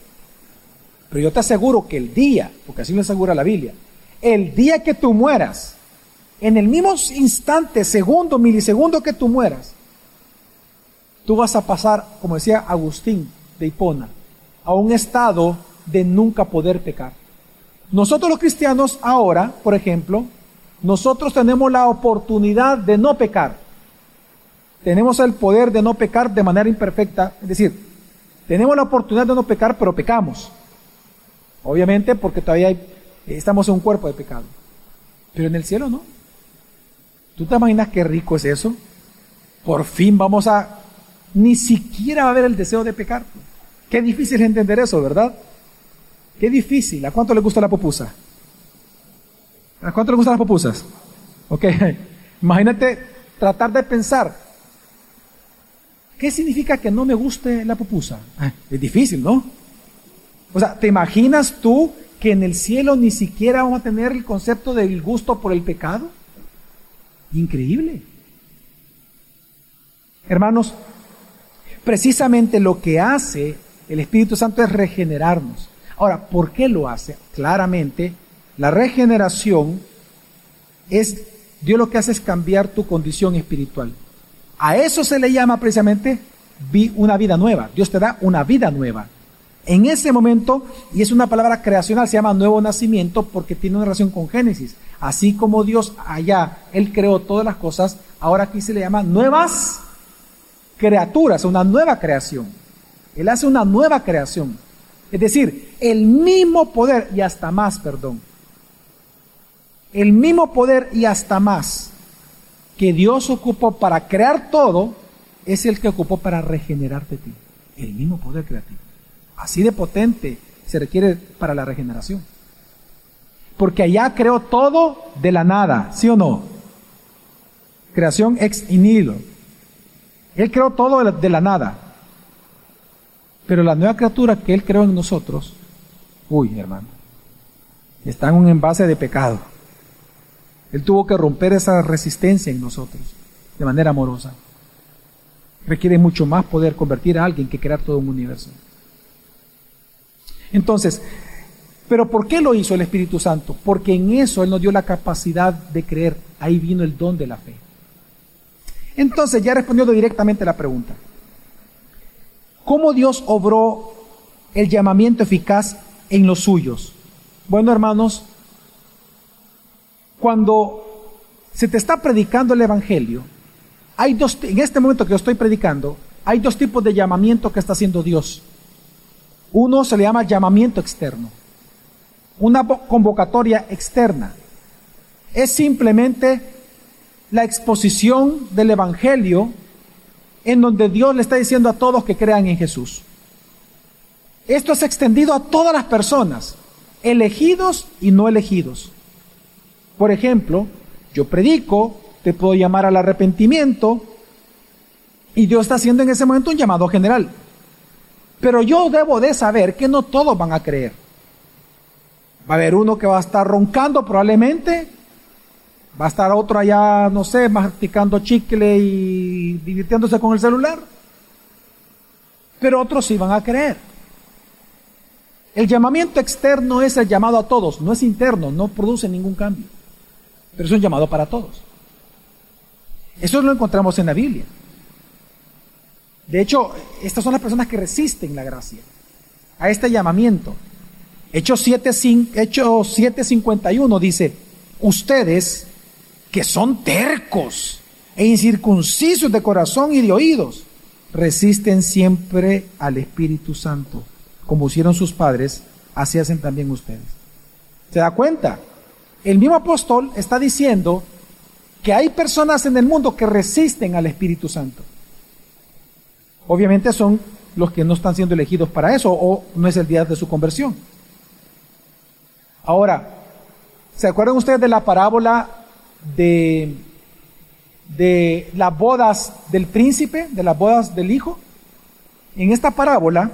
Pero yo te aseguro que el día, porque así lo asegura la Biblia, el día que tú mueras, en el mismo instante, segundo, milisegundo que tú mueras, tú vas a pasar, como decía Agustín de Hipona, a un estado de nunca poder pecar. Nosotros los cristianos ahora, por ejemplo, nosotros tenemos la oportunidad de no pecar. Tenemos el poder de no pecar de manera imperfecta. Es decir, tenemos la oportunidad de no pecar, pero pecamos. Obviamente porque todavía estamos en un cuerpo de pecado. Pero en el cielo no. ¿Tú te imaginas qué rico es eso? Por fin vamos a... Ni siquiera va a haber el deseo de pecar. Qué difícil es entender eso, ¿verdad? Qué difícil. ¿A cuánto le gusta la pupusa? ¿A cuánto le gustan las pupusas? Ok, imagínate tratar de pensar. ¿Qué significa que no me guste la pupusa? Ah, es difícil, ¿no? O sea, ¿te imaginas tú que en el cielo ni siquiera vamos a tener el concepto del gusto por el pecado? Increíble. Hermanos, precisamente lo que hace el Espíritu Santo es regenerarnos. Ahora, ¿por qué lo hace? Claramente, la regeneración es, Dios lo que hace es cambiar tu condición espiritual. A eso se le llama precisamente una vida nueva. Dios te da una vida nueva. En ese momento, y es una palabra creacional, se llama nuevo nacimiento porque tiene una relación con Génesis. Así como Dios allá, Él creó todas las cosas, ahora aquí se le llama nuevas criaturas, una nueva creación. Él hace una nueva creación. Es decir, el mismo poder y hasta más, perdón. El mismo poder y hasta más que Dios ocupó para crear todo es el que ocupó para regenerarte a ti. El mismo poder creativo. Así de potente se requiere para la regeneración. Porque allá creó todo de la nada, ¿sí o no? Creación ex nihilo. Él creó todo de la nada. Pero la nueva criatura que Él creó en nosotros, uy, hermano, está en un envase de pecado. Él tuvo que romper esa resistencia en nosotros de manera amorosa. Requiere mucho más poder convertir a alguien que crear todo un universo. Entonces, ¿pero por qué lo hizo el Espíritu Santo? Porque en eso Él nos dio la capacidad de creer. Ahí vino el don de la fe. Entonces, ya respondiendo directamente a la pregunta. ¿Cómo Dios obró el llamamiento eficaz en los suyos? Bueno, hermanos, cuando se te está predicando el Evangelio, hay dos, en este momento que yo estoy predicando, hay dos tipos de llamamiento que está haciendo Dios. Uno se le llama llamamiento externo, una convocatoria externa. Es simplemente la exposición del Evangelio en donde Dios le está diciendo a todos que crean en Jesús. Esto es extendido a todas las personas, elegidos y no elegidos. Por ejemplo, yo predico, te puedo llamar al arrepentimiento y Dios está haciendo en ese momento un llamado general. Pero yo debo de saber que no todos van a creer. Va a haber uno que va a estar roncando probablemente, va a estar otro allá, no sé, masticando chicle y divirtiéndose con el celular. Pero otros sí van a creer. El llamamiento externo es el llamado a todos, no es interno, no produce ningún cambio. Pero es un llamado para todos. Eso lo encontramos en la Biblia. De hecho, estas son las personas que resisten la gracia a este llamamiento. Hechos 7.51 dice, ustedes que son tercos e incircuncisos de corazón y de oídos, resisten siempre al Espíritu Santo, como hicieron sus padres, así hacen también ustedes. ¿Se da cuenta? El mismo apóstol está diciendo que hay personas en el mundo que resisten al Espíritu Santo. Obviamente son los que no están siendo elegidos para eso o no es el día de su conversión. Ahora, ¿se acuerdan ustedes de la parábola de, de las bodas del príncipe, de las bodas del hijo? En esta parábola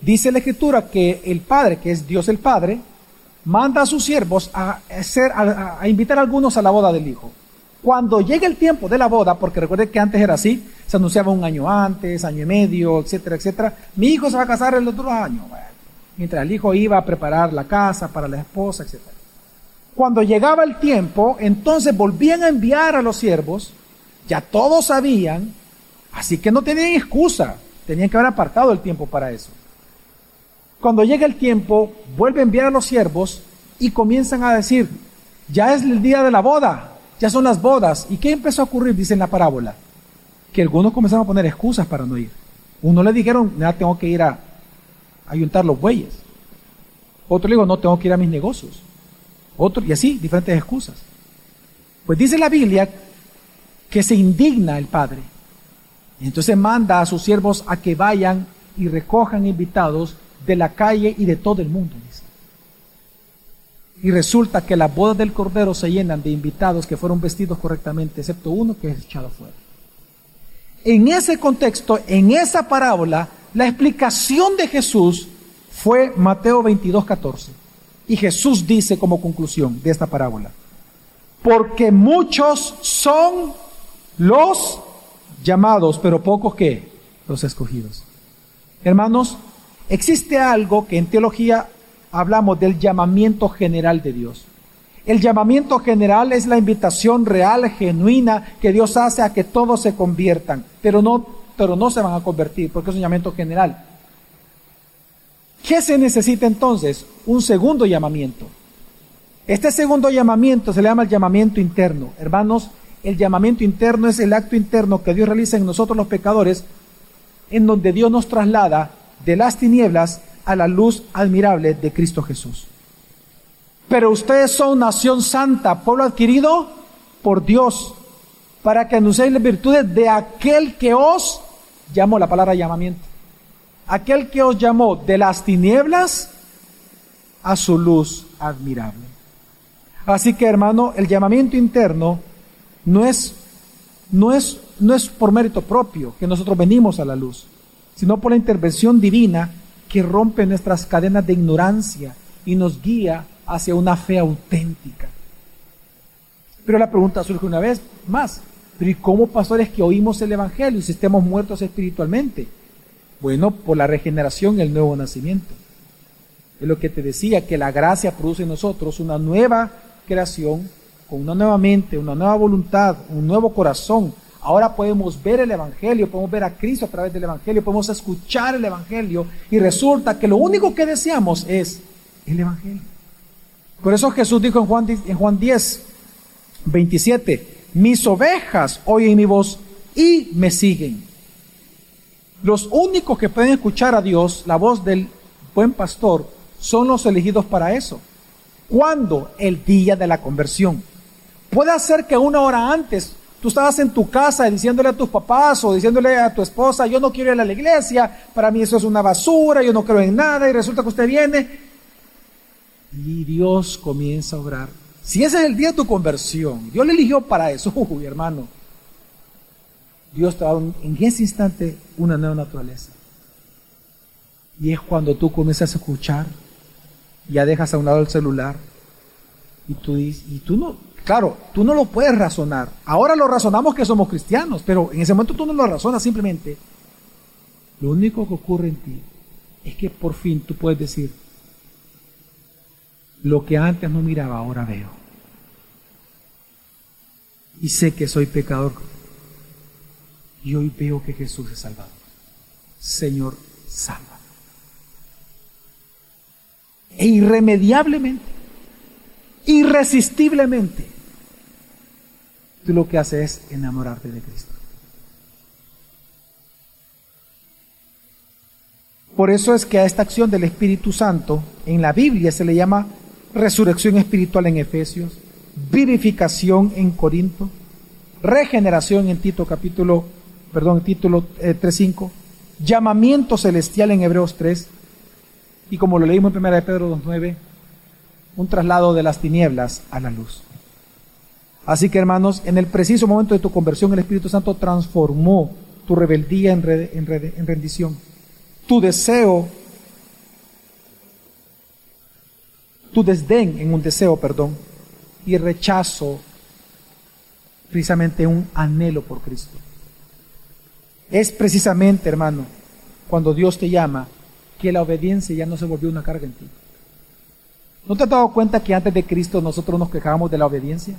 dice la escritura que el padre, que es Dios el Padre, manda a sus siervos a, invitar a algunos a la boda del hijo. Cuando llegue el tiempo de la boda, porque recuerde que antes era así, se anunciaba un año antes, año y medio, etcétera, etcétera. Mi hijo se va a casar el otro año. mientras el hijo iba a preparar la casa para la esposa, etcétera. Cuando llegaba el tiempo, entonces volvían a enviar a los siervos, ya todos sabían, así que no tenían excusa, tenían que haber apartado el tiempo para eso. Cuando llega el tiempo, vuelve a enviar a los siervos y comienzan a decir, ya es el día de la boda, ya son las bodas. ¿Y qué empezó a ocurrir? Dice la parábola. Que algunos comenzaron a poner excusas para no ir. Uno le dijeron, ya tengo que ir a ayuntar los bueyes. Otro le dijo, no, tengo que ir a mis negocios. Otro, y así, diferentes excusas. Pues dice la Biblia que se indigna el Padre. Entonces manda a sus siervos a que vayan y recojan invitados de la calle y de todo el mundo. Dice. Y resulta que las bodas del Cordero se llenan de invitados que fueron vestidos correctamente, excepto uno que es echado fuera. En ese contexto, en esa parábola, la explicación de Jesús fue Mateo 22, 14. Y Jesús dice como conclusión de esta parábola, porque muchos son los llamados, pero pocos que los escogidos. Hermanos, Existe algo que en teología hablamos del llamamiento general de Dios. El llamamiento general es la invitación real, genuina, que Dios hace a que todos se conviertan, pero no, pero no se van a convertir, porque es un llamamiento general. ¿Qué se necesita entonces? Un segundo llamamiento. Este segundo llamamiento se le llama el llamamiento interno. Hermanos, el llamamiento interno es el acto interno que Dios realiza en nosotros los pecadores, en donde Dios nos traslada de las tinieblas a la luz admirable de Cristo Jesús. Pero ustedes son nación santa, pueblo adquirido por Dios, para que anunciéis las virtudes de aquel que os llamó, la palabra llamamiento, aquel que os llamó de las tinieblas a su luz admirable. Así que hermano, el llamamiento interno no es, no es no es por mérito propio que nosotros venimos a la luz, sino por la intervención divina que rompe nuestras cadenas de ignorancia y nos guía hacia una fe auténtica. Pero la pregunta surge una vez más, pero ¿y cómo pastores que oímos el Evangelio y si estemos muertos espiritualmente? Bueno, por la regeneración y el nuevo nacimiento. Es lo que te decía, que la gracia produce en nosotros una nueva creación, con una nueva mente, una nueva voluntad, un nuevo corazón. Ahora podemos ver el Evangelio, podemos ver a Cristo a través del Evangelio, podemos escuchar el Evangelio y resulta que lo único que deseamos es el Evangelio. Por eso Jesús dijo en Juan, en Juan 10, 27, mis ovejas oyen mi voz y me siguen. Los únicos que pueden escuchar a Dios, la voz del buen pastor, son los elegidos para eso. ¿Cuándo? El día de la conversión. Puede ser que una hora antes tú estabas en tu casa diciéndole a tus papás o diciéndole a tu esposa, yo no quiero ir a la iglesia, para mí eso es una basura, yo no creo en nada, y resulta que usted viene y Dios comienza a obrar. Si ese es el día de tu conversión, Dios le eligió para eso, uy, hermano. Dios te da en ese instante una nueva naturaleza. Y es cuando tú comienzas a escuchar, ya dejas a un lado el celular y tú y tú no, claro, tú no lo puedes razonar. Ahora lo razonamos que somos cristianos, pero en ese momento tú no lo razonas simplemente. Lo único que ocurre en ti es que por fin tú puedes decir, lo que antes no miraba, ahora veo. Y sé que soy pecador. Y hoy veo que Jesús es salvador. Señor, salva. E irremediablemente, irresistiblemente, lo que haces es enamorarte de Cristo. Por eso es que a esta acción del Espíritu Santo en la Biblia se le llama resurrección espiritual en Efesios, vivificación en Corinto, regeneración en Tito capítulo, perdón, título 3.5, eh, llamamiento celestial en Hebreos 3, y como lo leímos en 1 de Pedro 2.9, un traslado de las tinieblas a la luz. Así que hermanos, en el preciso momento de tu conversión, el Espíritu Santo transformó tu rebeldía en, en rendición, tu deseo tu desdén en un deseo, perdón, y rechazo precisamente un anhelo por Cristo. Es precisamente, hermano, cuando Dios te llama, que la obediencia ya no se volvió una carga en ti. ¿No te has dado cuenta que antes de Cristo nosotros nos quejábamos de la obediencia?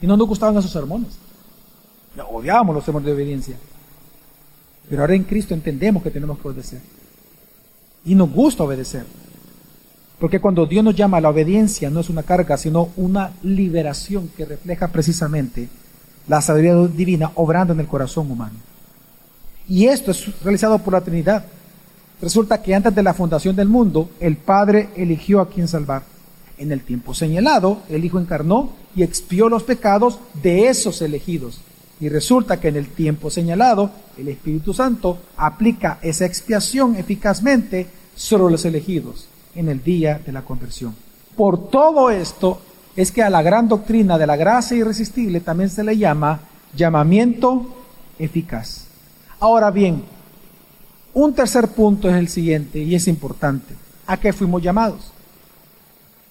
Y no nos gustaban esos sermones. Odiábamos los sermones de obediencia. Pero ahora en Cristo entendemos que tenemos que obedecer. Y nos gusta obedecer. Porque cuando Dios nos llama a la obediencia no es una carga, sino una liberación que refleja precisamente la sabiduría divina obrando en el corazón humano. Y esto es realizado por la Trinidad. Resulta que antes de la fundación del mundo, el Padre eligió a quien salvar. En el tiempo señalado, el Hijo encarnó y expió los pecados de esos elegidos. Y resulta que en el tiempo señalado, el Espíritu Santo aplica esa expiación eficazmente sobre los elegidos en el día de la conversión. Por todo esto es que a la gran doctrina de la gracia irresistible también se le llama llamamiento eficaz. Ahora bien, un tercer punto es el siguiente y es importante. ¿A qué fuimos llamados?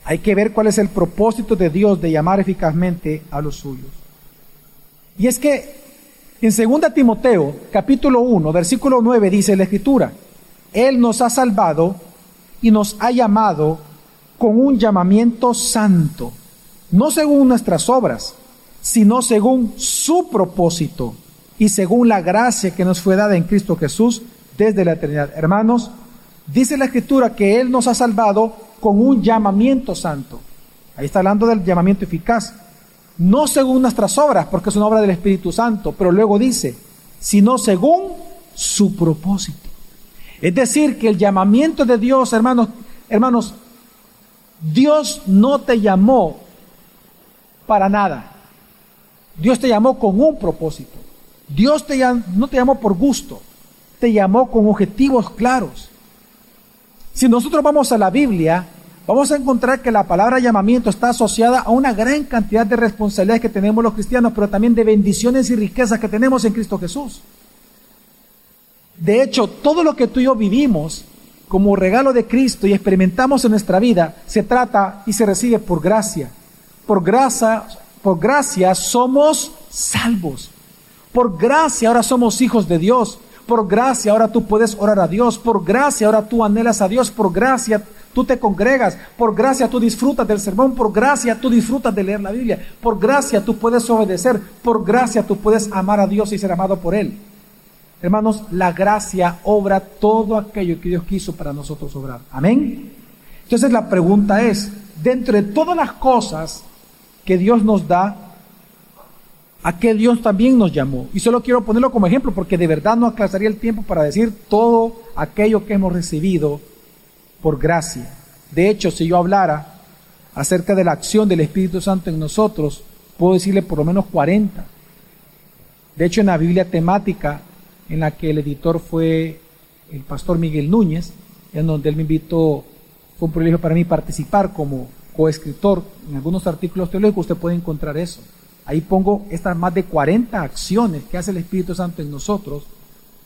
Hay que ver cuál es el propósito de Dios de llamar eficazmente a los suyos. Y es que en 2 Timoteo, capítulo 1, versículo 9 dice la escritura, Él nos ha salvado y nos ha llamado con un llamamiento santo, no según nuestras obras, sino según su propósito y según la gracia que nos fue dada en Cristo Jesús desde la eternidad. Hermanos, dice la Escritura que Él nos ha salvado con un llamamiento santo. Ahí está hablando del llamamiento eficaz. No según nuestras obras, porque es una obra del Espíritu Santo, pero luego dice, sino según su propósito. Es decir, que el llamamiento de Dios, hermanos, hermanos, Dios no te llamó para nada. Dios te llamó con un propósito. Dios te no te llamó por gusto, te llamó con objetivos claros. Si nosotros vamos a la Biblia, vamos a encontrar que la palabra llamamiento está asociada a una gran cantidad de responsabilidades que tenemos los cristianos, pero también de bendiciones y riquezas que tenemos en Cristo Jesús. De hecho, todo lo que tú y yo vivimos como regalo de Cristo y experimentamos en nuestra vida, se trata y se recibe por gracia. Por gracia, por gracia somos salvos. Por gracia ahora somos hijos de Dios. Por gracia ahora tú puedes orar a Dios. Por gracia ahora tú anhelas a Dios. Por gracia tú te congregas. Por gracia tú disfrutas del sermón. Por gracia tú disfrutas de leer la Biblia. Por gracia tú puedes obedecer. Por gracia tú puedes amar a Dios y ser amado por Él. Hermanos, la gracia obra todo aquello que Dios quiso para nosotros obrar. Amén. Entonces la pregunta es, dentro de todas las cosas que Dios nos da, ¿a qué Dios también nos llamó? Y solo quiero ponerlo como ejemplo porque de verdad no alcanzaría el tiempo para decir todo aquello que hemos recibido por gracia. De hecho, si yo hablara acerca de la acción del Espíritu Santo en nosotros, puedo decirle por lo menos 40. De hecho, en la Biblia temática en la que el editor fue el pastor Miguel Núñez, en donde él me invitó, fue un privilegio para mí participar como coescritor en algunos artículos teológicos, usted puede encontrar eso. Ahí pongo estas más de 40 acciones que hace el Espíritu Santo en nosotros,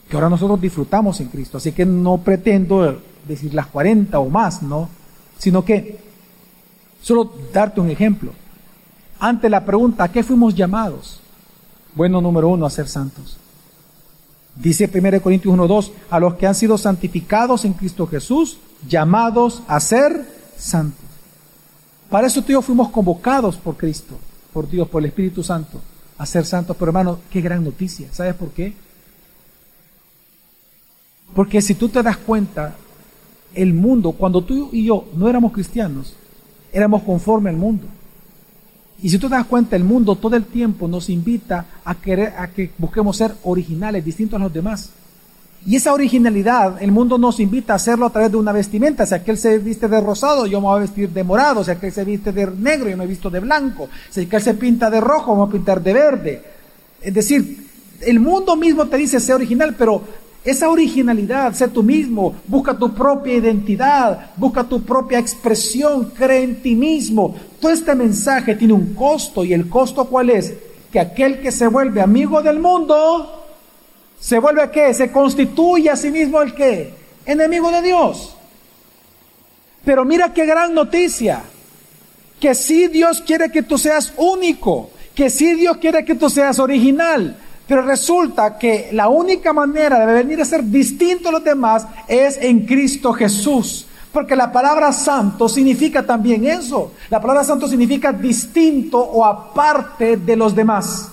que ahora nosotros disfrutamos en Cristo. Así que no pretendo decir las 40 o más, ¿no? Sino que, solo darte un ejemplo. Ante la pregunta, ¿a qué fuimos llamados? Bueno, número uno, a ser santos. Dice 1 Corintios 1.2, a los que han sido santificados en Cristo Jesús, llamados a ser santos. Para eso tú y yo fuimos convocados por Cristo, por Dios, por el Espíritu Santo, a ser santos. Pero hermano, qué gran noticia. ¿Sabes por qué? Porque si tú te das cuenta, el mundo, cuando tú y yo no éramos cristianos, éramos conforme al mundo. Y si tú te das cuenta, el mundo todo el tiempo nos invita a, querer, a que busquemos ser originales, distintos a los demás. Y esa originalidad, el mundo nos invita a hacerlo a través de una vestimenta. Si aquel se viste de rosado, yo me voy a vestir de morado. Si aquel se viste de negro, yo me visto de blanco. Si aquel se pinta de rojo, voy a pintar de verde. Es decir, el mundo mismo te dice ser original, pero esa originalidad, sé tú mismo, busca tu propia identidad, busca tu propia expresión, cree en ti mismo. Todo este mensaje tiene un costo y el costo cuál es? Que aquel que se vuelve amigo del mundo, se vuelve qué? Se constituye a sí mismo el qué? Enemigo de Dios. Pero mira qué gran noticia, que si Dios quiere que tú seas único, que si Dios quiere que tú seas original, pero resulta que la única manera de venir a ser distinto a los demás es en Cristo Jesús. Porque la palabra santo significa también eso. La palabra santo significa distinto o aparte de los demás.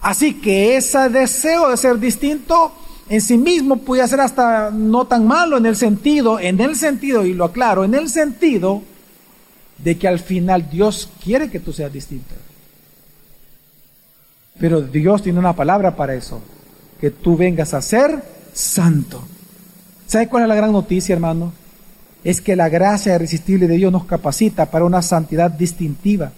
Así que ese deseo de ser distinto en sí mismo puede ser hasta no tan malo en el sentido, en el sentido, y lo aclaro, en el sentido de que al final Dios quiere que tú seas distinto. Pero Dios tiene una palabra para eso, que tú vengas a ser santo. ¿Sabe cuál es la gran noticia, hermano? Es que la gracia irresistible de Dios nos capacita para una santidad distintiva,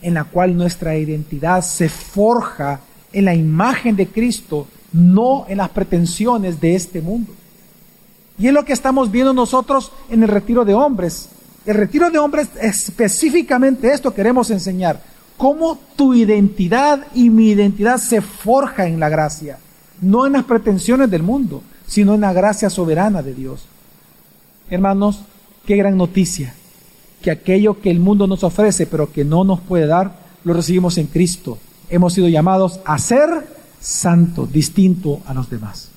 en la cual nuestra identidad se forja en la imagen de Cristo, no en las pretensiones de este mundo. Y es lo que estamos viendo nosotros en el retiro de hombres. El retiro de hombres, específicamente esto queremos enseñar cómo tu identidad y mi identidad se forja en la gracia, no en las pretensiones del mundo, sino en la gracia soberana de Dios. Hermanos, qué gran noticia, que aquello que el mundo nos ofrece pero que no nos puede dar, lo recibimos en Cristo. Hemos sido llamados a ser santos, distinto a los demás.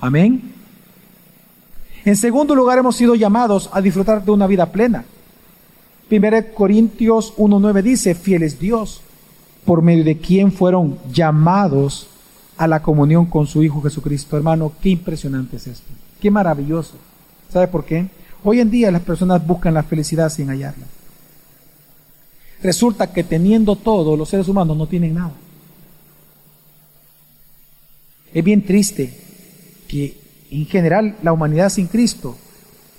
Amén. En segundo lugar, hemos sido llamados a disfrutar de una vida plena. 1 Corintios 1.9 dice, fiel es Dios, por medio de quien fueron llamados a la comunión con su Hijo Jesucristo. Hermano, qué impresionante es esto, qué maravilloso. ¿Sabe por qué? Hoy en día las personas buscan la felicidad sin hallarla. Resulta que teniendo todo, los seres humanos no tienen nada. Es bien triste que en general la humanidad sin Cristo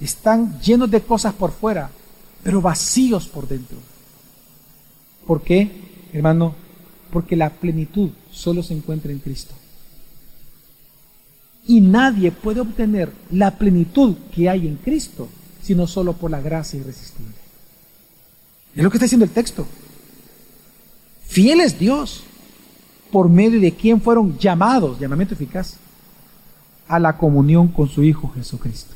están llenos de cosas por fuera, pero vacíos por dentro. ¿Por qué, hermano? Porque la plenitud solo se encuentra en Cristo. Y nadie puede obtener la plenitud que hay en Cristo sino solo por la gracia irresistible. Es lo que está diciendo el texto. Fiel es Dios, por medio de quien fueron llamados, llamamiento eficaz, a la comunión con su Hijo Jesucristo.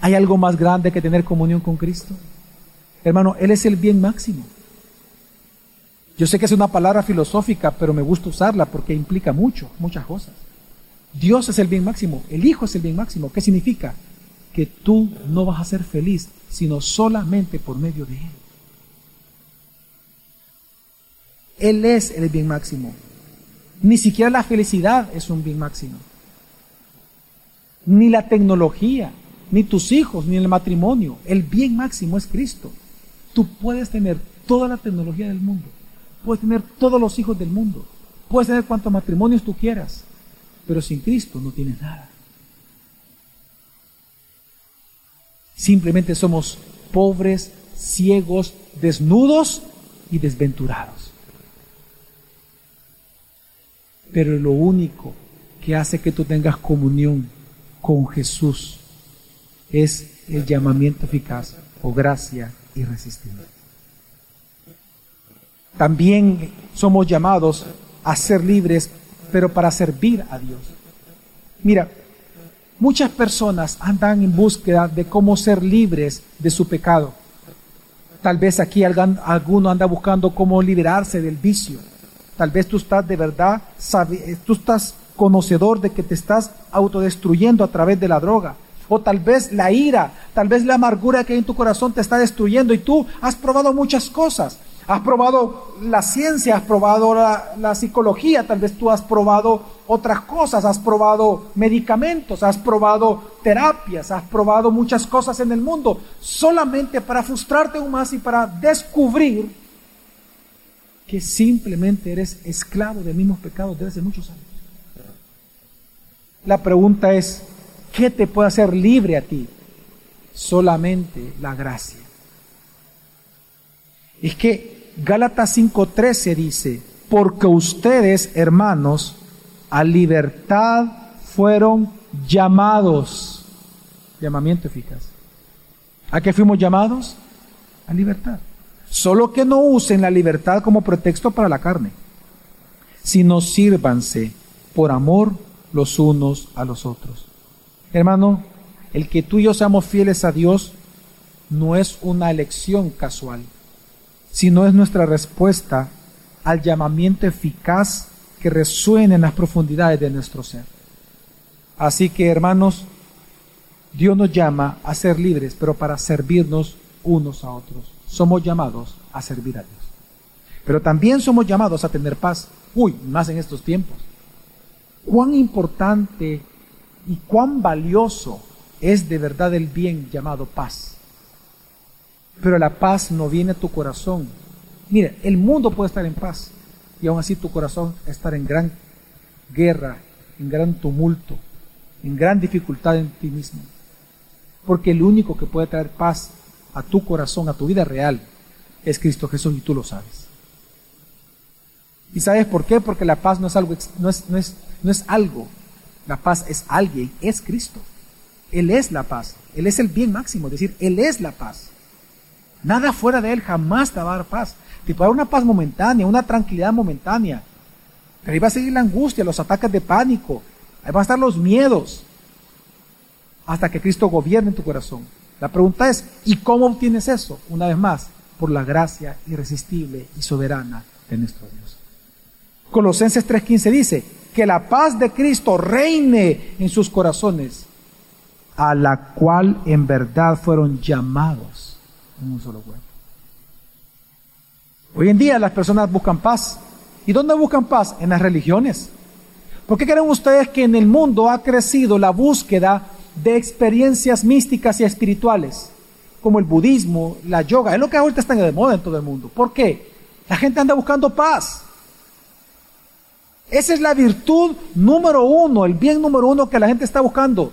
¿Hay algo más grande que tener comunión con Cristo? Hermano, Él es el bien máximo. Yo sé que es una palabra filosófica, pero me gusta usarla porque implica mucho, muchas cosas. Dios es el bien máximo, el Hijo es el bien máximo. ¿Qué significa? Que tú no vas a ser feliz, sino solamente por medio de Él. Él es el bien máximo. Ni siquiera la felicidad es un bien máximo. Ni la tecnología, ni tus hijos, ni el matrimonio. El bien máximo es Cristo. Tú puedes tener toda la tecnología del mundo. Puedes tener todos los hijos del mundo. Puedes tener cuantos matrimonios tú quieras. Pero sin Cristo no tienes nada. Simplemente somos pobres, ciegos, desnudos y desventurados. Pero lo único que hace que tú tengas comunión con Jesús es el llamamiento eficaz o gracia irresistible. También somos llamados a ser libres, pero para servir a Dios. Mira, muchas personas andan en búsqueda de cómo ser libres de su pecado. Tal vez aquí alguno anda buscando cómo liberarse del vicio Tal vez tú estás de verdad, eh, tú estás conocedor de que te estás autodestruyendo a través de la droga. O tal vez la ira, tal vez la amargura que hay en tu corazón te está destruyendo y tú has probado muchas cosas. Has probado la ciencia, has probado la, la, psicología, tal vez tú has probado otras cosas, has probado medicamentos, has probado terapias, has probado muchas cosas en el mundo, solamente para frustrarte aún más y para descubrir simplemente eres esclavo de mismos pecados desde hace muchos años. La pregunta es, ¿qué te puede hacer libre a ti? Solamente la gracia. Es que Gálatas 5:13 dice, porque ustedes, hermanos, a libertad fueron llamados. Llamamiento eficaz. ¿A qué fuimos llamados? A libertad. Solo que no usen la libertad como pretexto para la carne, sino sírvanse por amor los unos a los otros. Hermano, el que tú y yo seamos fieles a Dios no es una elección casual, sino es nuestra respuesta al llamamiento eficaz que resuena en las profundidades de nuestro ser. Así que, hermanos, Dios nos llama a ser libres, pero para servirnos unos a otros somos llamados a servir a Dios. Pero también somos llamados a tener paz. Uy, más en estos tiempos. Cuán importante y cuán valioso es de verdad el bien llamado paz. Pero la paz no viene a tu corazón. Mire, el mundo puede estar en paz y aún así tu corazón estar en gran guerra, en gran tumulto, en gran dificultad en ti mismo. Porque el único que puede traer paz a tu corazón, a tu vida real, es Cristo Jesús y tú lo sabes. ¿Y sabes por qué? Porque la paz no es algo, no es, no es, no es algo. La paz es alguien, es Cristo. Él es la paz. Él es el bien máximo, es decir, Él es la paz. Nada fuera de Él jamás te va a dar paz. Te puede dar una paz momentánea, una tranquilidad momentánea. Pero ahí va a seguir la angustia, los ataques de pánico. Ahí van a estar los miedos. Hasta que Cristo gobierne tu corazón. La pregunta es, ¿y cómo obtienes eso? Una vez más, por la gracia irresistible y soberana de nuestro Dios. Colosenses 3:15 dice, que la paz de Cristo reine en sus corazones, a la cual en verdad fueron llamados en un solo cuerpo. Hoy en día las personas buscan paz. ¿Y dónde buscan paz? En las religiones. ¿Por qué creen ustedes que en el mundo ha crecido la búsqueda de experiencias místicas y espirituales, como el budismo, la yoga, es lo que ahorita está de moda en todo el mundo. ¿Por qué? La gente anda buscando paz. Esa es la virtud número uno, el bien número uno que la gente está buscando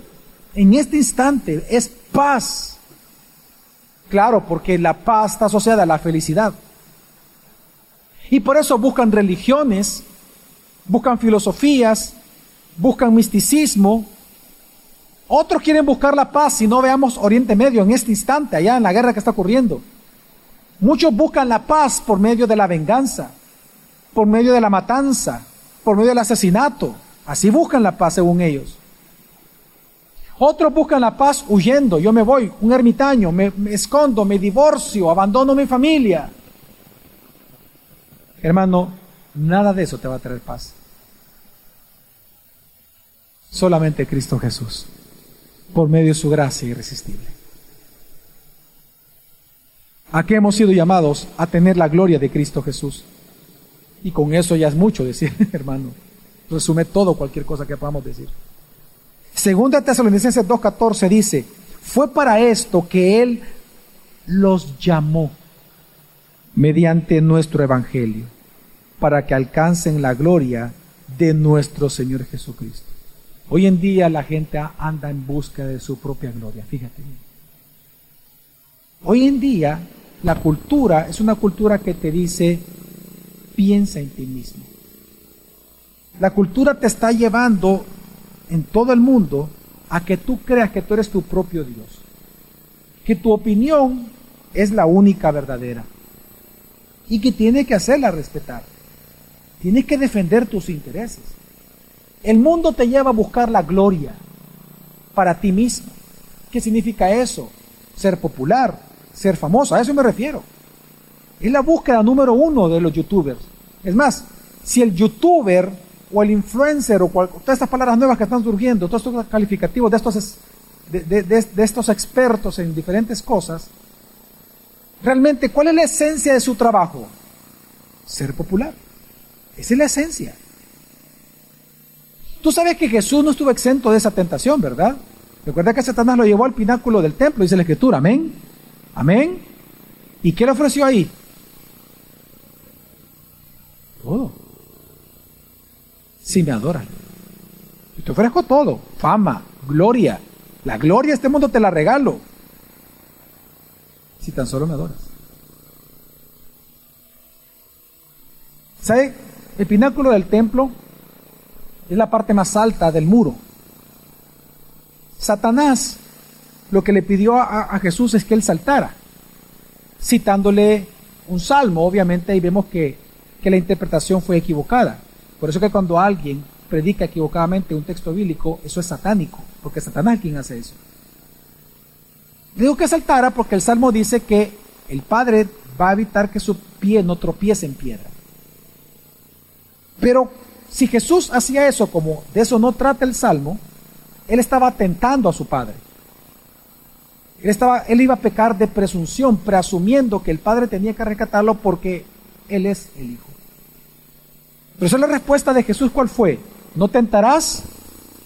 en este instante, es paz. Claro, porque la paz está asociada a la felicidad. Y por eso buscan religiones, buscan filosofías, buscan misticismo, Otros quieren buscar la paz si no veamos Oriente Medio en este instante, allá en la guerra que está ocurriendo. Muchos buscan la paz por medio de la venganza, por medio de la matanza, por medio del asesinato. Así buscan la paz según ellos. Otros buscan la paz huyendo. Yo me voy, un ermitaño, me, escondo, me divorcio, abandono mi familia. Hermano, nada de eso te va a traer paz. Solamente Cristo Jesús, por medio de su gracia irresistible. ¿A qué hemos sido llamados? A tener la gloria de Cristo Jesús. Y con eso ya es mucho decir, hermano. Resume todo, cualquier cosa que podamos decir. Segunda Tesalonicenses 2.14 dice, fue para esto que Él los llamó mediante nuestro Evangelio, para que alcancen la gloria de nuestro Señor Jesucristo. Hoy en día la gente anda en busca de su propia gloria, fíjate Hoy en día la cultura es una cultura que te dice, piensa en ti mismo. La cultura te está llevando en todo el mundo a que tú creas que tú eres tu propio Dios, que tu opinión es la única verdadera y que tienes que hacerla respetar. Tienes que defender tus intereses. El mundo te lleva a buscar la gloria para ti mismo. ¿Qué significa eso? Ser popular, ser famoso, a eso me refiero. Es la búsqueda número uno de los youtubers. Es más, si el youtuber o el influencer o todas estas palabras nuevas que están surgiendo, todos estos calificativos de estos, de, estos expertos en diferentes cosas, realmente, ¿cuál es la esencia de su trabajo? Ser popular. Esa es la esencia. Tú sabes que Jesús no estuvo exento de esa tentación, ¿verdad? Recuerda que Satanás lo llevó al pináculo del templo, dice la Escritura, amén. Amén. ¿Y qué le ofreció ahí? Todo si me adoran. Te ofrezco todo, fama, gloria. La gloria de este mundo te la regalo. Si tan solo me adoras. ¿Sabe? El pináculo del templo es la parte más alta del muro. Satanás lo que le pidió a, Jesús es que él saltara, citándole un salmo, obviamente, y vemos que, que la interpretación fue equivocada. Por eso que cuando alguien predica equivocadamente un texto bíblico, eso es satánico, porque es Satanás quien hace eso. Digo que saltara porque el Salmo dice que el Padre va a evitar que su pie no tropiece en piedra. Pero si Jesús hacía eso como de eso no trata el Salmo, él estaba tentando a su Padre. Él, estaba, él iba a pecar de presunción, preasumiendo que el Padre tenía que rescatarlo porque Él es el Hijo. Pero esa es la respuesta de Jesús, ¿cuál fue? No tentarás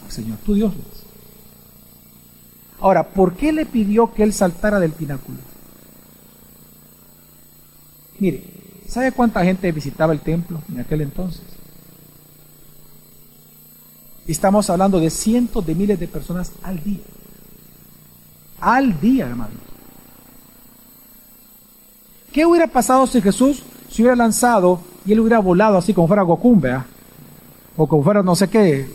al Señor, tu Dios. Ahora, ¿por qué le pidió que él saltara del pináculo? Mire, ¿sabe cuánta gente visitaba el templo en aquel entonces? Estamos hablando de cientos de miles de personas al día. Al día, hermano. ¿Qué hubiera pasado si Jesús se hubiera lanzado y él hubiera volado así como fuera Goku, O como fuera no sé qué,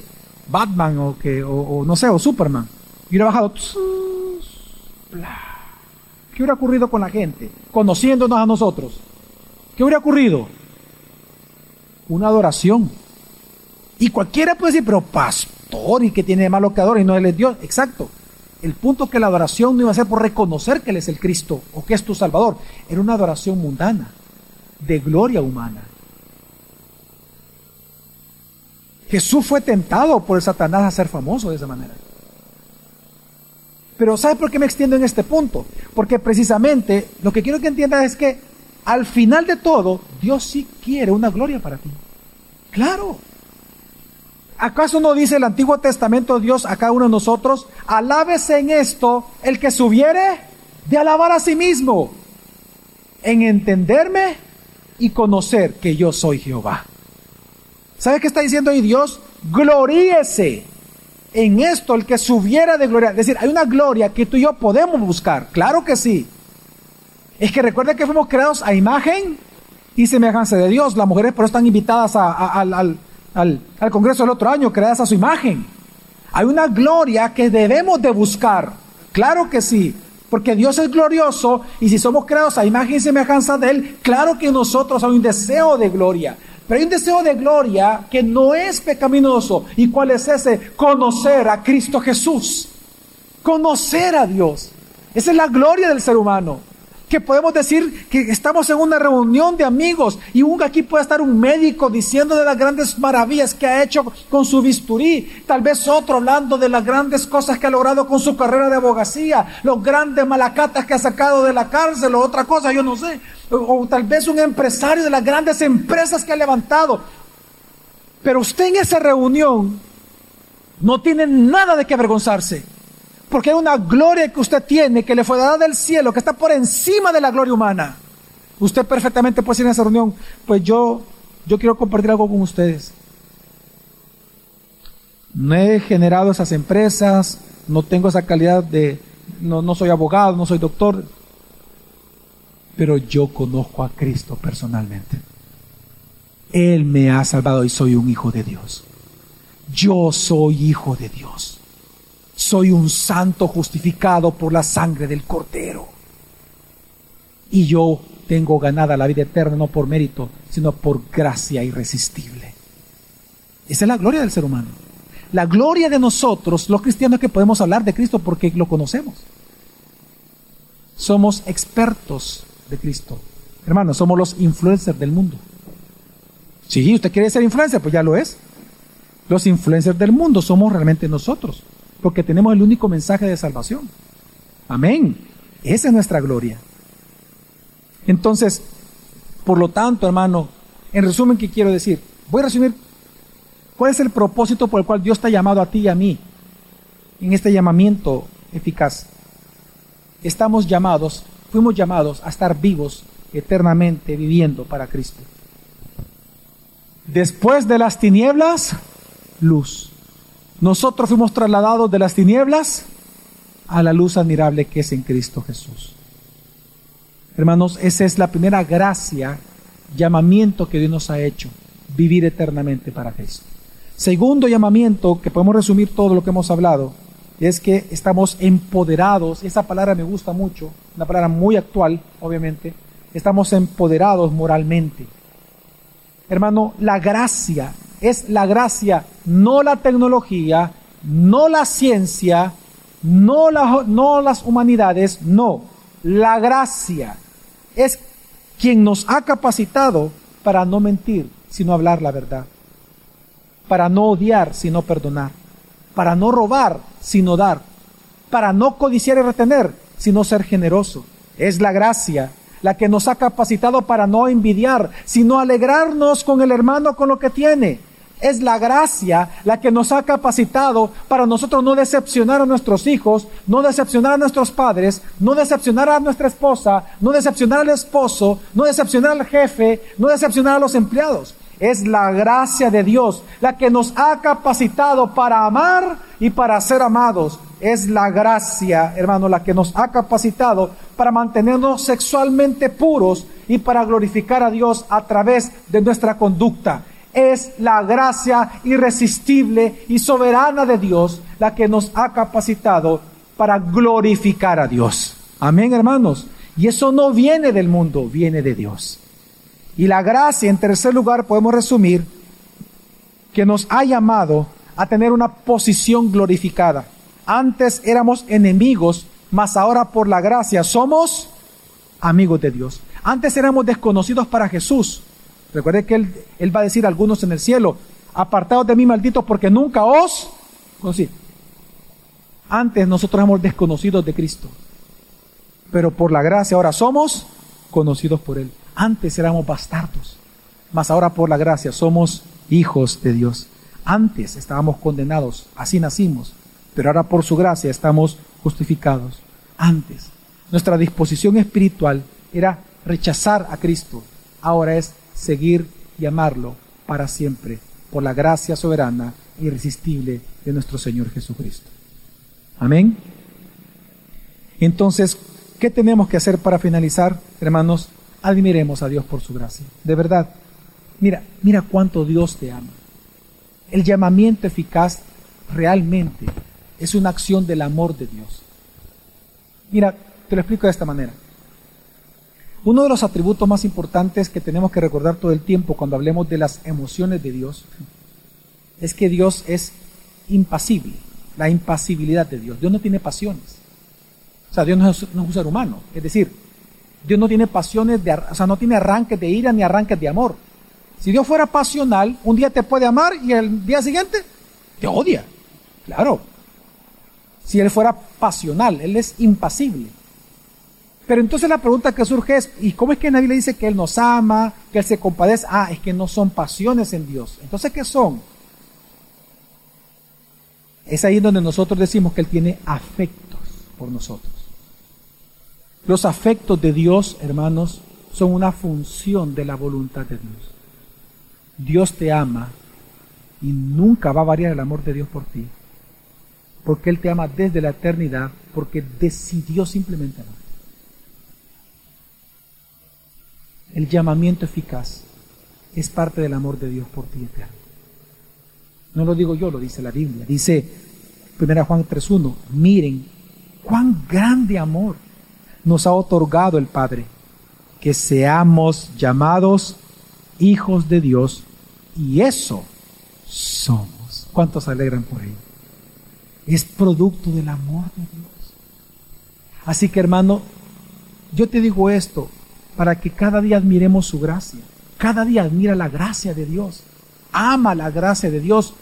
Batman o que, o, no sé, o Superman. Y hubiera bajado. ¿Qué hubiera ocurrido con la gente? Conociéndonos a nosotros. ¿Qué hubiera ocurrido? Una adoración. Y cualquiera puede decir, pero pastor, ¿y que tiene de malo que adora y no él es Dios? Exacto. El punto que la adoración no iba a ser por reconocer que Él es el Cristo o que es tu Salvador. Era una adoración mundana, de gloria humana. Jesús fue tentado por el Satanás a ser famoso de esa manera. Pero ¿sabe por qué me extiendo en este punto? Porque precisamente lo que quiero que entiendas es que al final de todo, Dios sí quiere una gloria para ti. Claro. ¿Acaso no dice el Antiguo Testamento Dios a cada uno de nosotros, alábese en esto el que subiere de alabar a sí mismo, en entenderme y conocer que yo soy Jehová? ¿Sabe qué está diciendo ahí Dios? Gloríese en esto el que subiera de gloria. Es decir, hay una gloria que tú y yo podemos buscar. Claro que sí. Es que recuerda que fuimos creados a imagen y semejanza de Dios. Las mujeres por eso están invitadas al, al Congreso del otro año, creadas a su imagen. Hay una gloria que debemos de buscar. Claro que sí. Porque Dios es glorioso y si somos creados a imagen y semejanza de Él, claro que nosotros hay un deseo de gloria. Pero hay un deseo de gloria que no es pecaminoso. ¿Y cuál es ese? Conocer a Cristo Jesús. Conocer a Dios. Esa es la gloria del ser humano que podemos decir que estamos en una reunión de amigos y un, aquí puede estar un médico diciendo de las grandes maravillas que ha hecho con su bisturí, tal vez otro hablando de las grandes cosas que ha logrado con su carrera de abogacía, los grandes malacatas que ha sacado de la cárcel o otra cosa, yo no sé, o, o tal vez un empresario de las grandes empresas que ha levantado. Pero usted en esa reunión no tiene nada de qué avergonzarse. Porque hay una gloria que usted tiene, que le fue dada del cielo, que está por encima de la gloria humana. Usted perfectamente puede decir en esa reunión, pues yo, yo quiero compartir algo con ustedes. No he generado esas empresas, no tengo esa calidad de, no, no soy abogado, no soy doctor, pero yo conozco a Cristo personalmente. Él me ha salvado y soy un hijo de Dios. Yo soy hijo de Dios soy un santo justificado por la sangre del Cordero. Y yo tengo ganada la vida eterna no por mérito, sino por gracia irresistible. Esa es la gloria del ser humano. La gloria de nosotros, los cristianos, que podemos hablar de Cristo porque lo conocemos. Somos expertos de Cristo. Hermanos, somos los influencers del mundo. Si usted quiere ser influencer, pues ya lo es. Los influencers del mundo somos realmente nosotros porque tenemos el único mensaje de salvación. Amén. Esa es nuestra gloria. Entonces, por lo tanto, hermano, en resumen, ¿qué quiero decir? Voy a resumir cuál es el propósito por el cual Dios está llamado a ti y a mí en este llamamiento eficaz. Estamos llamados, fuimos llamados a estar vivos eternamente viviendo para Cristo. Después de las tinieblas, luz. Nosotros fuimos trasladados de las tinieblas a la luz admirable que es en Cristo Jesús. Hermanos, esa es la primera gracia, llamamiento que Dios nos ha hecho, vivir eternamente para Cristo. Segundo llamamiento, que podemos resumir todo lo que hemos hablado, es que estamos empoderados, esa palabra me gusta mucho, una palabra muy actual, obviamente, estamos empoderados moralmente. Hermano, la gracia es la gracia, no la tecnología, no la ciencia, no, no las humanidades, no. La gracia es quien nos ha capacitado para no mentir, sino hablar la verdad, para no odiar, sino perdonar, para no robar, sino dar, para no codiciar y retener, sino ser generoso. Es la gracia la que nos ha capacitado para no envidiar, sino alegrarnos con el hermano con lo que tiene es la gracia la que nos ha capacitado para nosotros no decepcionar a nuestros hijos, no decepcionar a nuestros padres, no decepcionar a nuestra esposa, no decepcionar al esposo, no decepcionar al jefe, no decepcionar a los empleados. Es la gracia de Dios la que nos ha capacitado para amar y para ser amados. Es la gracia, hermano, la que nos ha capacitado para mantenernos sexualmente puros y para glorificar a Dios a través de nuestra conducta. Es la gracia irresistible y soberana de Dios la que nos ha capacitado para glorificar a Dios. Amén, hermanos. Y eso no viene del mundo, viene de Dios. Y la gracia, en tercer lugar, podemos resumir que nos ha llamado a tener una posición glorificada. Antes éramos enemigos, mas ahora por la gracia somos amigos de Dios. Antes éramos desconocidos para Jesús, Recuerde que él, va a decir a algunos en el cielo, apartados de mí malditos porque nunca os conocí. Antes nosotros éramos desconocidos de Cristo, pero por la gracia ahora somos conocidos por Él. Antes éramos bastardos, mas ahora por la gracia somos hijos de Dios. Antes estábamos condenados, así nacimos, pero ahora por su gracia estamos justificados. Antes nuestra disposición espiritual era rechazar a Cristo, ahora es seguir y amarlo para siempre, por la gracia soberana e irresistible de nuestro Señor Jesucristo. Amén. Entonces, ¿qué tenemos que hacer para finalizar, hermanos? Admiremos a Dios por su gracia. De verdad, mira, mira cuánto Dios te ama. El llamamiento eficaz realmente es una acción del amor de Dios. Mira, te lo explico de esta manera. Uno de los atributos más importantes que tenemos que recordar todo el tiempo cuando hablemos de las emociones de Dios es que Dios es impasible, la impasibilidad de Dios. Dios no tiene pasiones. O sea, Dios no es, un ser humano. Es decir, Dios no tiene pasiones, de, o sea, no tiene arranques de ira ni arranques de amor. Si Dios fuera pasional, un día te puede amar y el día siguiente te odia. Claro. Si Él fuera pasional, Él es impasible. Pero entonces la pregunta que surge es, ¿y cómo es que nadie le dice que Él nos ama, que Él se compadece? Ah, es que no son pasiones en Dios. Entonces, ¿qué son? Es ahí donde nosotros decimos que Él tiene afectos por nosotros. Los afectos de Dios, hermanos, son una función de la voluntad de Dios. Dios te ama y nunca va a variar el amor de Dios por ti. Porque Él te ama desde la eternidad, porque decidió simplemente amar. El llamamiento eficaz es parte del amor de Dios por ti eterno. No lo digo yo, lo dice la Biblia. Dice 1 Juan 3.1, miren cuán grande amor nos ha otorgado el Padre, que seamos llamados hijos de Dios y eso somos. ¿Cuántos alegran por ello? Es producto del amor de Dios. Así que hermano, yo te digo esto para que cada día admiremos su gracia. Cada día admira la gracia de Dios. Ama la gracia de Dios.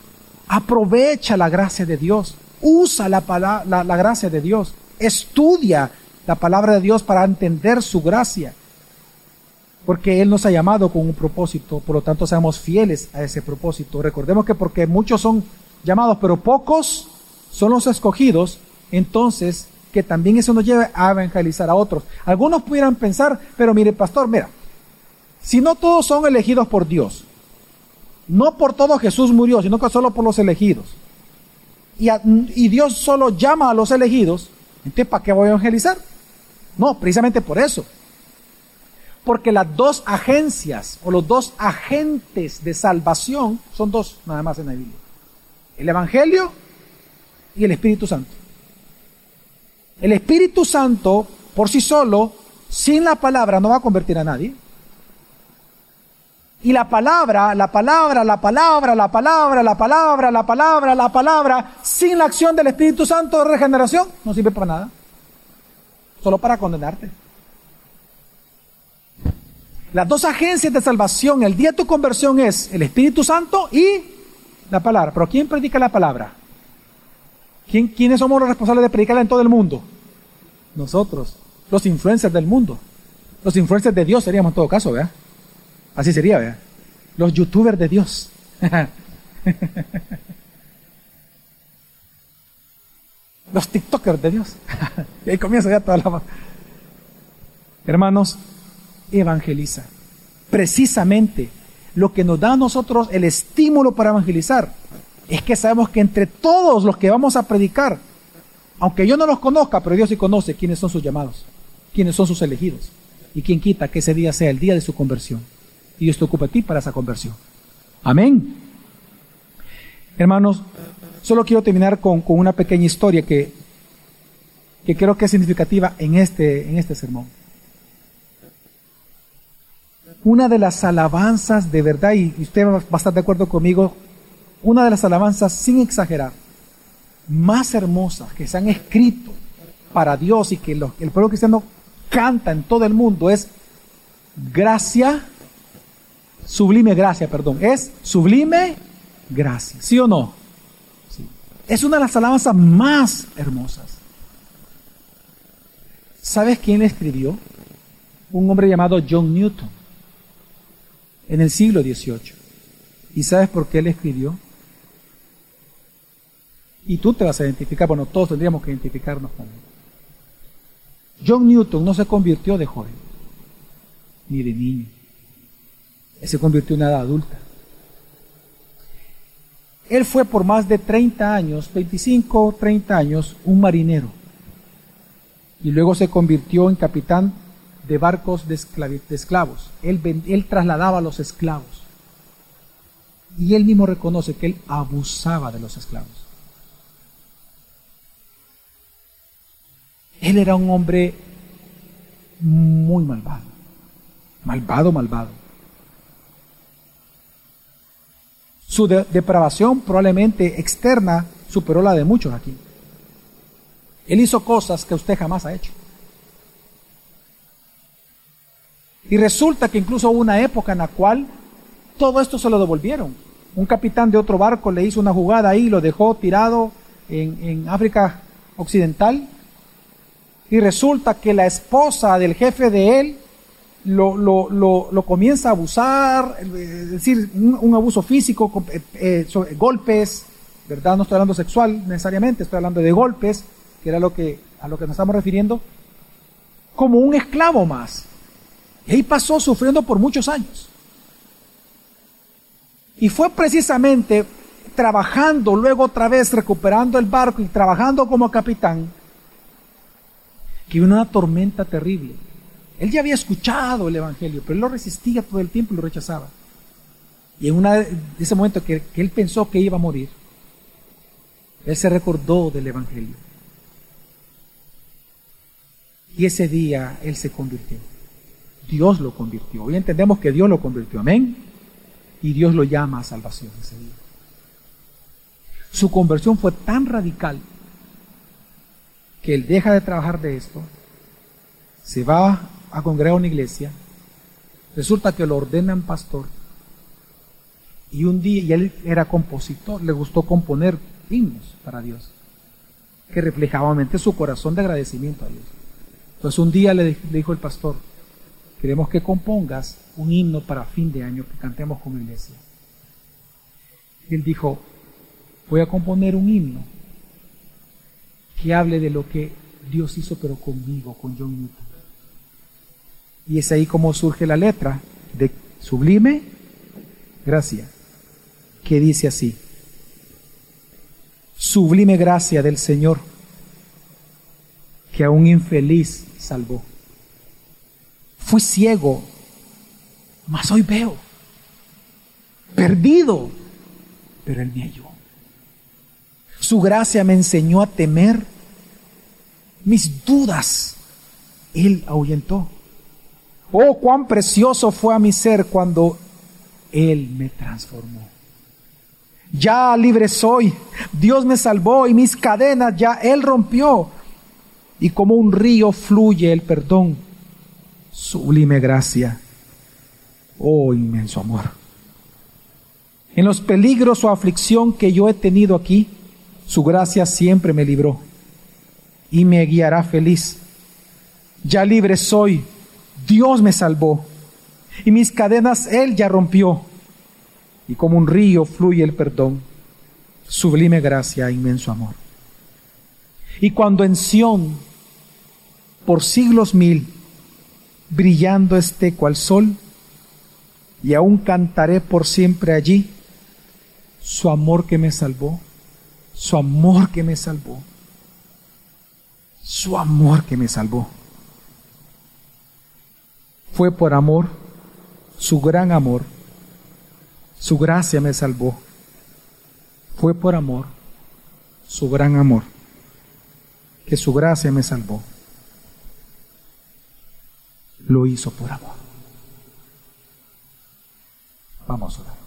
Aprovecha la gracia de Dios. Usa la, la, la gracia de Dios. Estudia la palabra de Dios para entender su gracia porque Él nos ha llamado con un propósito, por lo tanto seamos fieles a ese propósito. Recordemos que porque muchos son llamados, pero pocos son los escogidos, entonces que también eso nos lleve a evangelizar a otros. Algunos pudieran pensar, pero mire, pastor, mira, si no todos son elegidos por Dios, no por todo Jesús murió, sino que solo por los elegidos, y, y Dios solo llama a los elegidos, entonces ¿para qué voy a evangelizar? No, precisamente por eso porque las dos agencias o los dos agentes de salvación son dos nada más en la Biblia. El Evangelio y el Espíritu Santo. El Espíritu Santo por sí solo, sin la palabra, no va a convertir a nadie. Y la palabra, la palabra, la palabra, la palabra, la palabra, la palabra, la palabra, sin la acción del Espíritu Santo de regeneración, no sirve para nada. Solo para condenarte. Las dos agencias de salvación, el día de tu conversión es el Espíritu Santo y la palabra. Pero ¿quién predica la palabra? ¿Quién, ¿Quiénes somos los responsables de predicarla en todo el mundo? Nosotros, los influencers del mundo. Los influencers de Dios seríamos en todo caso, ¿verdad? Así sería, ¿verdad? Los youtubers de Dios. los tiktokers de Dios. y ahí comienza ya toda la... Hermanos, evangeliza. Precisamente lo que nos da a nosotros el estímulo para evangelizar es que sabemos que entre todos los que vamos a predicar, aunque yo no los conozca, pero Dios sí conoce quiénes son sus llamados, quiénes son sus elegidos, y quien quita que ese día sea el día de su conversión. Y Dios te ocupa a ti para esa conversión. Amén. Hermanos, solo quiero terminar con, una pequeña historia que, que creo que es significativa en este, en este sermón una de las alabanzas de verdad, y usted va a estar de acuerdo conmigo, una de las alabanzas sin exagerar, más hermosas que se han escrito para Dios y que el pueblo cristiano canta en todo el mundo es gracia, sublime gracia, perdón, es sublime gracia, ¿sí o no? Es una de las alabanzas más hermosas. ¿Sabes quién la escribió? Un hombre llamado John Newton en el siglo XVIII. ¿Y sabes por qué él escribió? Y tú te vas a identificar, bueno, todos tendríamos que identificarnos con él. John Newton no se convirtió de joven, ni de niño. Él se convirtió en una edad adulta. Él fue por más de 30 años, 25, 30 años, un marinero. Y luego se convirtió en capitán de barcos de, esclavos. Él, él trasladaba a los esclavos. Y él mismo reconoce que él abusaba de los esclavos. Él era un hombre muy malvado. Malvado, malvado. Su depravación probablemente externa superó la de muchos aquí. Él hizo cosas que usted jamás ha hecho. Y resulta que incluso hubo una época en la cual todo esto se lo devolvieron. Un capitán de otro barco le hizo una jugada ahí, lo dejó tirado en África Occidental. Y resulta que la esposa del jefe de él lo, lo, lo, comienza a abusar, es decir, un, abuso físico, eh, eh, golpes, ¿verdad? No estoy hablando sexual necesariamente, estoy hablando de golpes, que era lo que, a lo que nos estamos refiriendo, como un esclavo más. Y ahí pasó sufriendo por muchos años. Y fue precisamente trabajando, luego otra vez recuperando el barco y trabajando como capitán, que vino una tormenta terrible. Él ya había escuchado el Evangelio, pero él lo resistía todo el tiempo y lo rechazaba. Y en ese momento que, que él pensó que iba a morir, él se recordó del Evangelio. Y ese día él se convirtió. Dios lo convirtió. Hoy entendemos que Dios lo convirtió. Amén. Y Dios lo llama a salvación ese día. Su conversión fue tan radical que él deja de trabajar de esto, se va a congregar a una iglesia, resulta que lo ordenan pastor, y un día, y él era compositor, le gustó componer himnos para Dios, que reflejaban su corazón de agradecimiento a Dios. Entonces un día le, dijo el pastor, queremos que compongas un himno para fin de año que cantemos con iglesia. Él dijo, voy a componer un himno que hable de lo que Dios hizo pero conmigo, con John Newton. Y es ahí como surge la letra de sublime gracia, que dice así, sublime gracia del Señor, que a un infeliz salvó. Fui ciego, mas hoy veo, perdido, pero Él me halló. Su gracia me enseñó a temer mis dudas. Él ahuyentó. Oh, cuán precioso fue a mi ser cuando Él me transformó. Ya libre soy. Dios me salvó y mis cadenas ya Él rompió. Y como un río fluye el perdón. Sublime gracia. Oh, inmenso amor. En los peligros o aflicción que yo he tenido aquí, su gracia siempre me libró y me guiará feliz. Ya libre soy, Dios me salvó y mis cadenas Él ya rompió. Y como un río fluye el perdón, sublime gracia, inmenso amor. Y cuando en Sión, por siglos mil, brillando esté cual sol, y aún cantaré por siempre allí su amor que me salvó, su amor que me salvó su amor que me salvó. Fue por amor, su gran amor, su gracia me salvó. Fue por amor, su gran amor, que su gracia me salvó. Lo hizo por amor. Vamos a orar.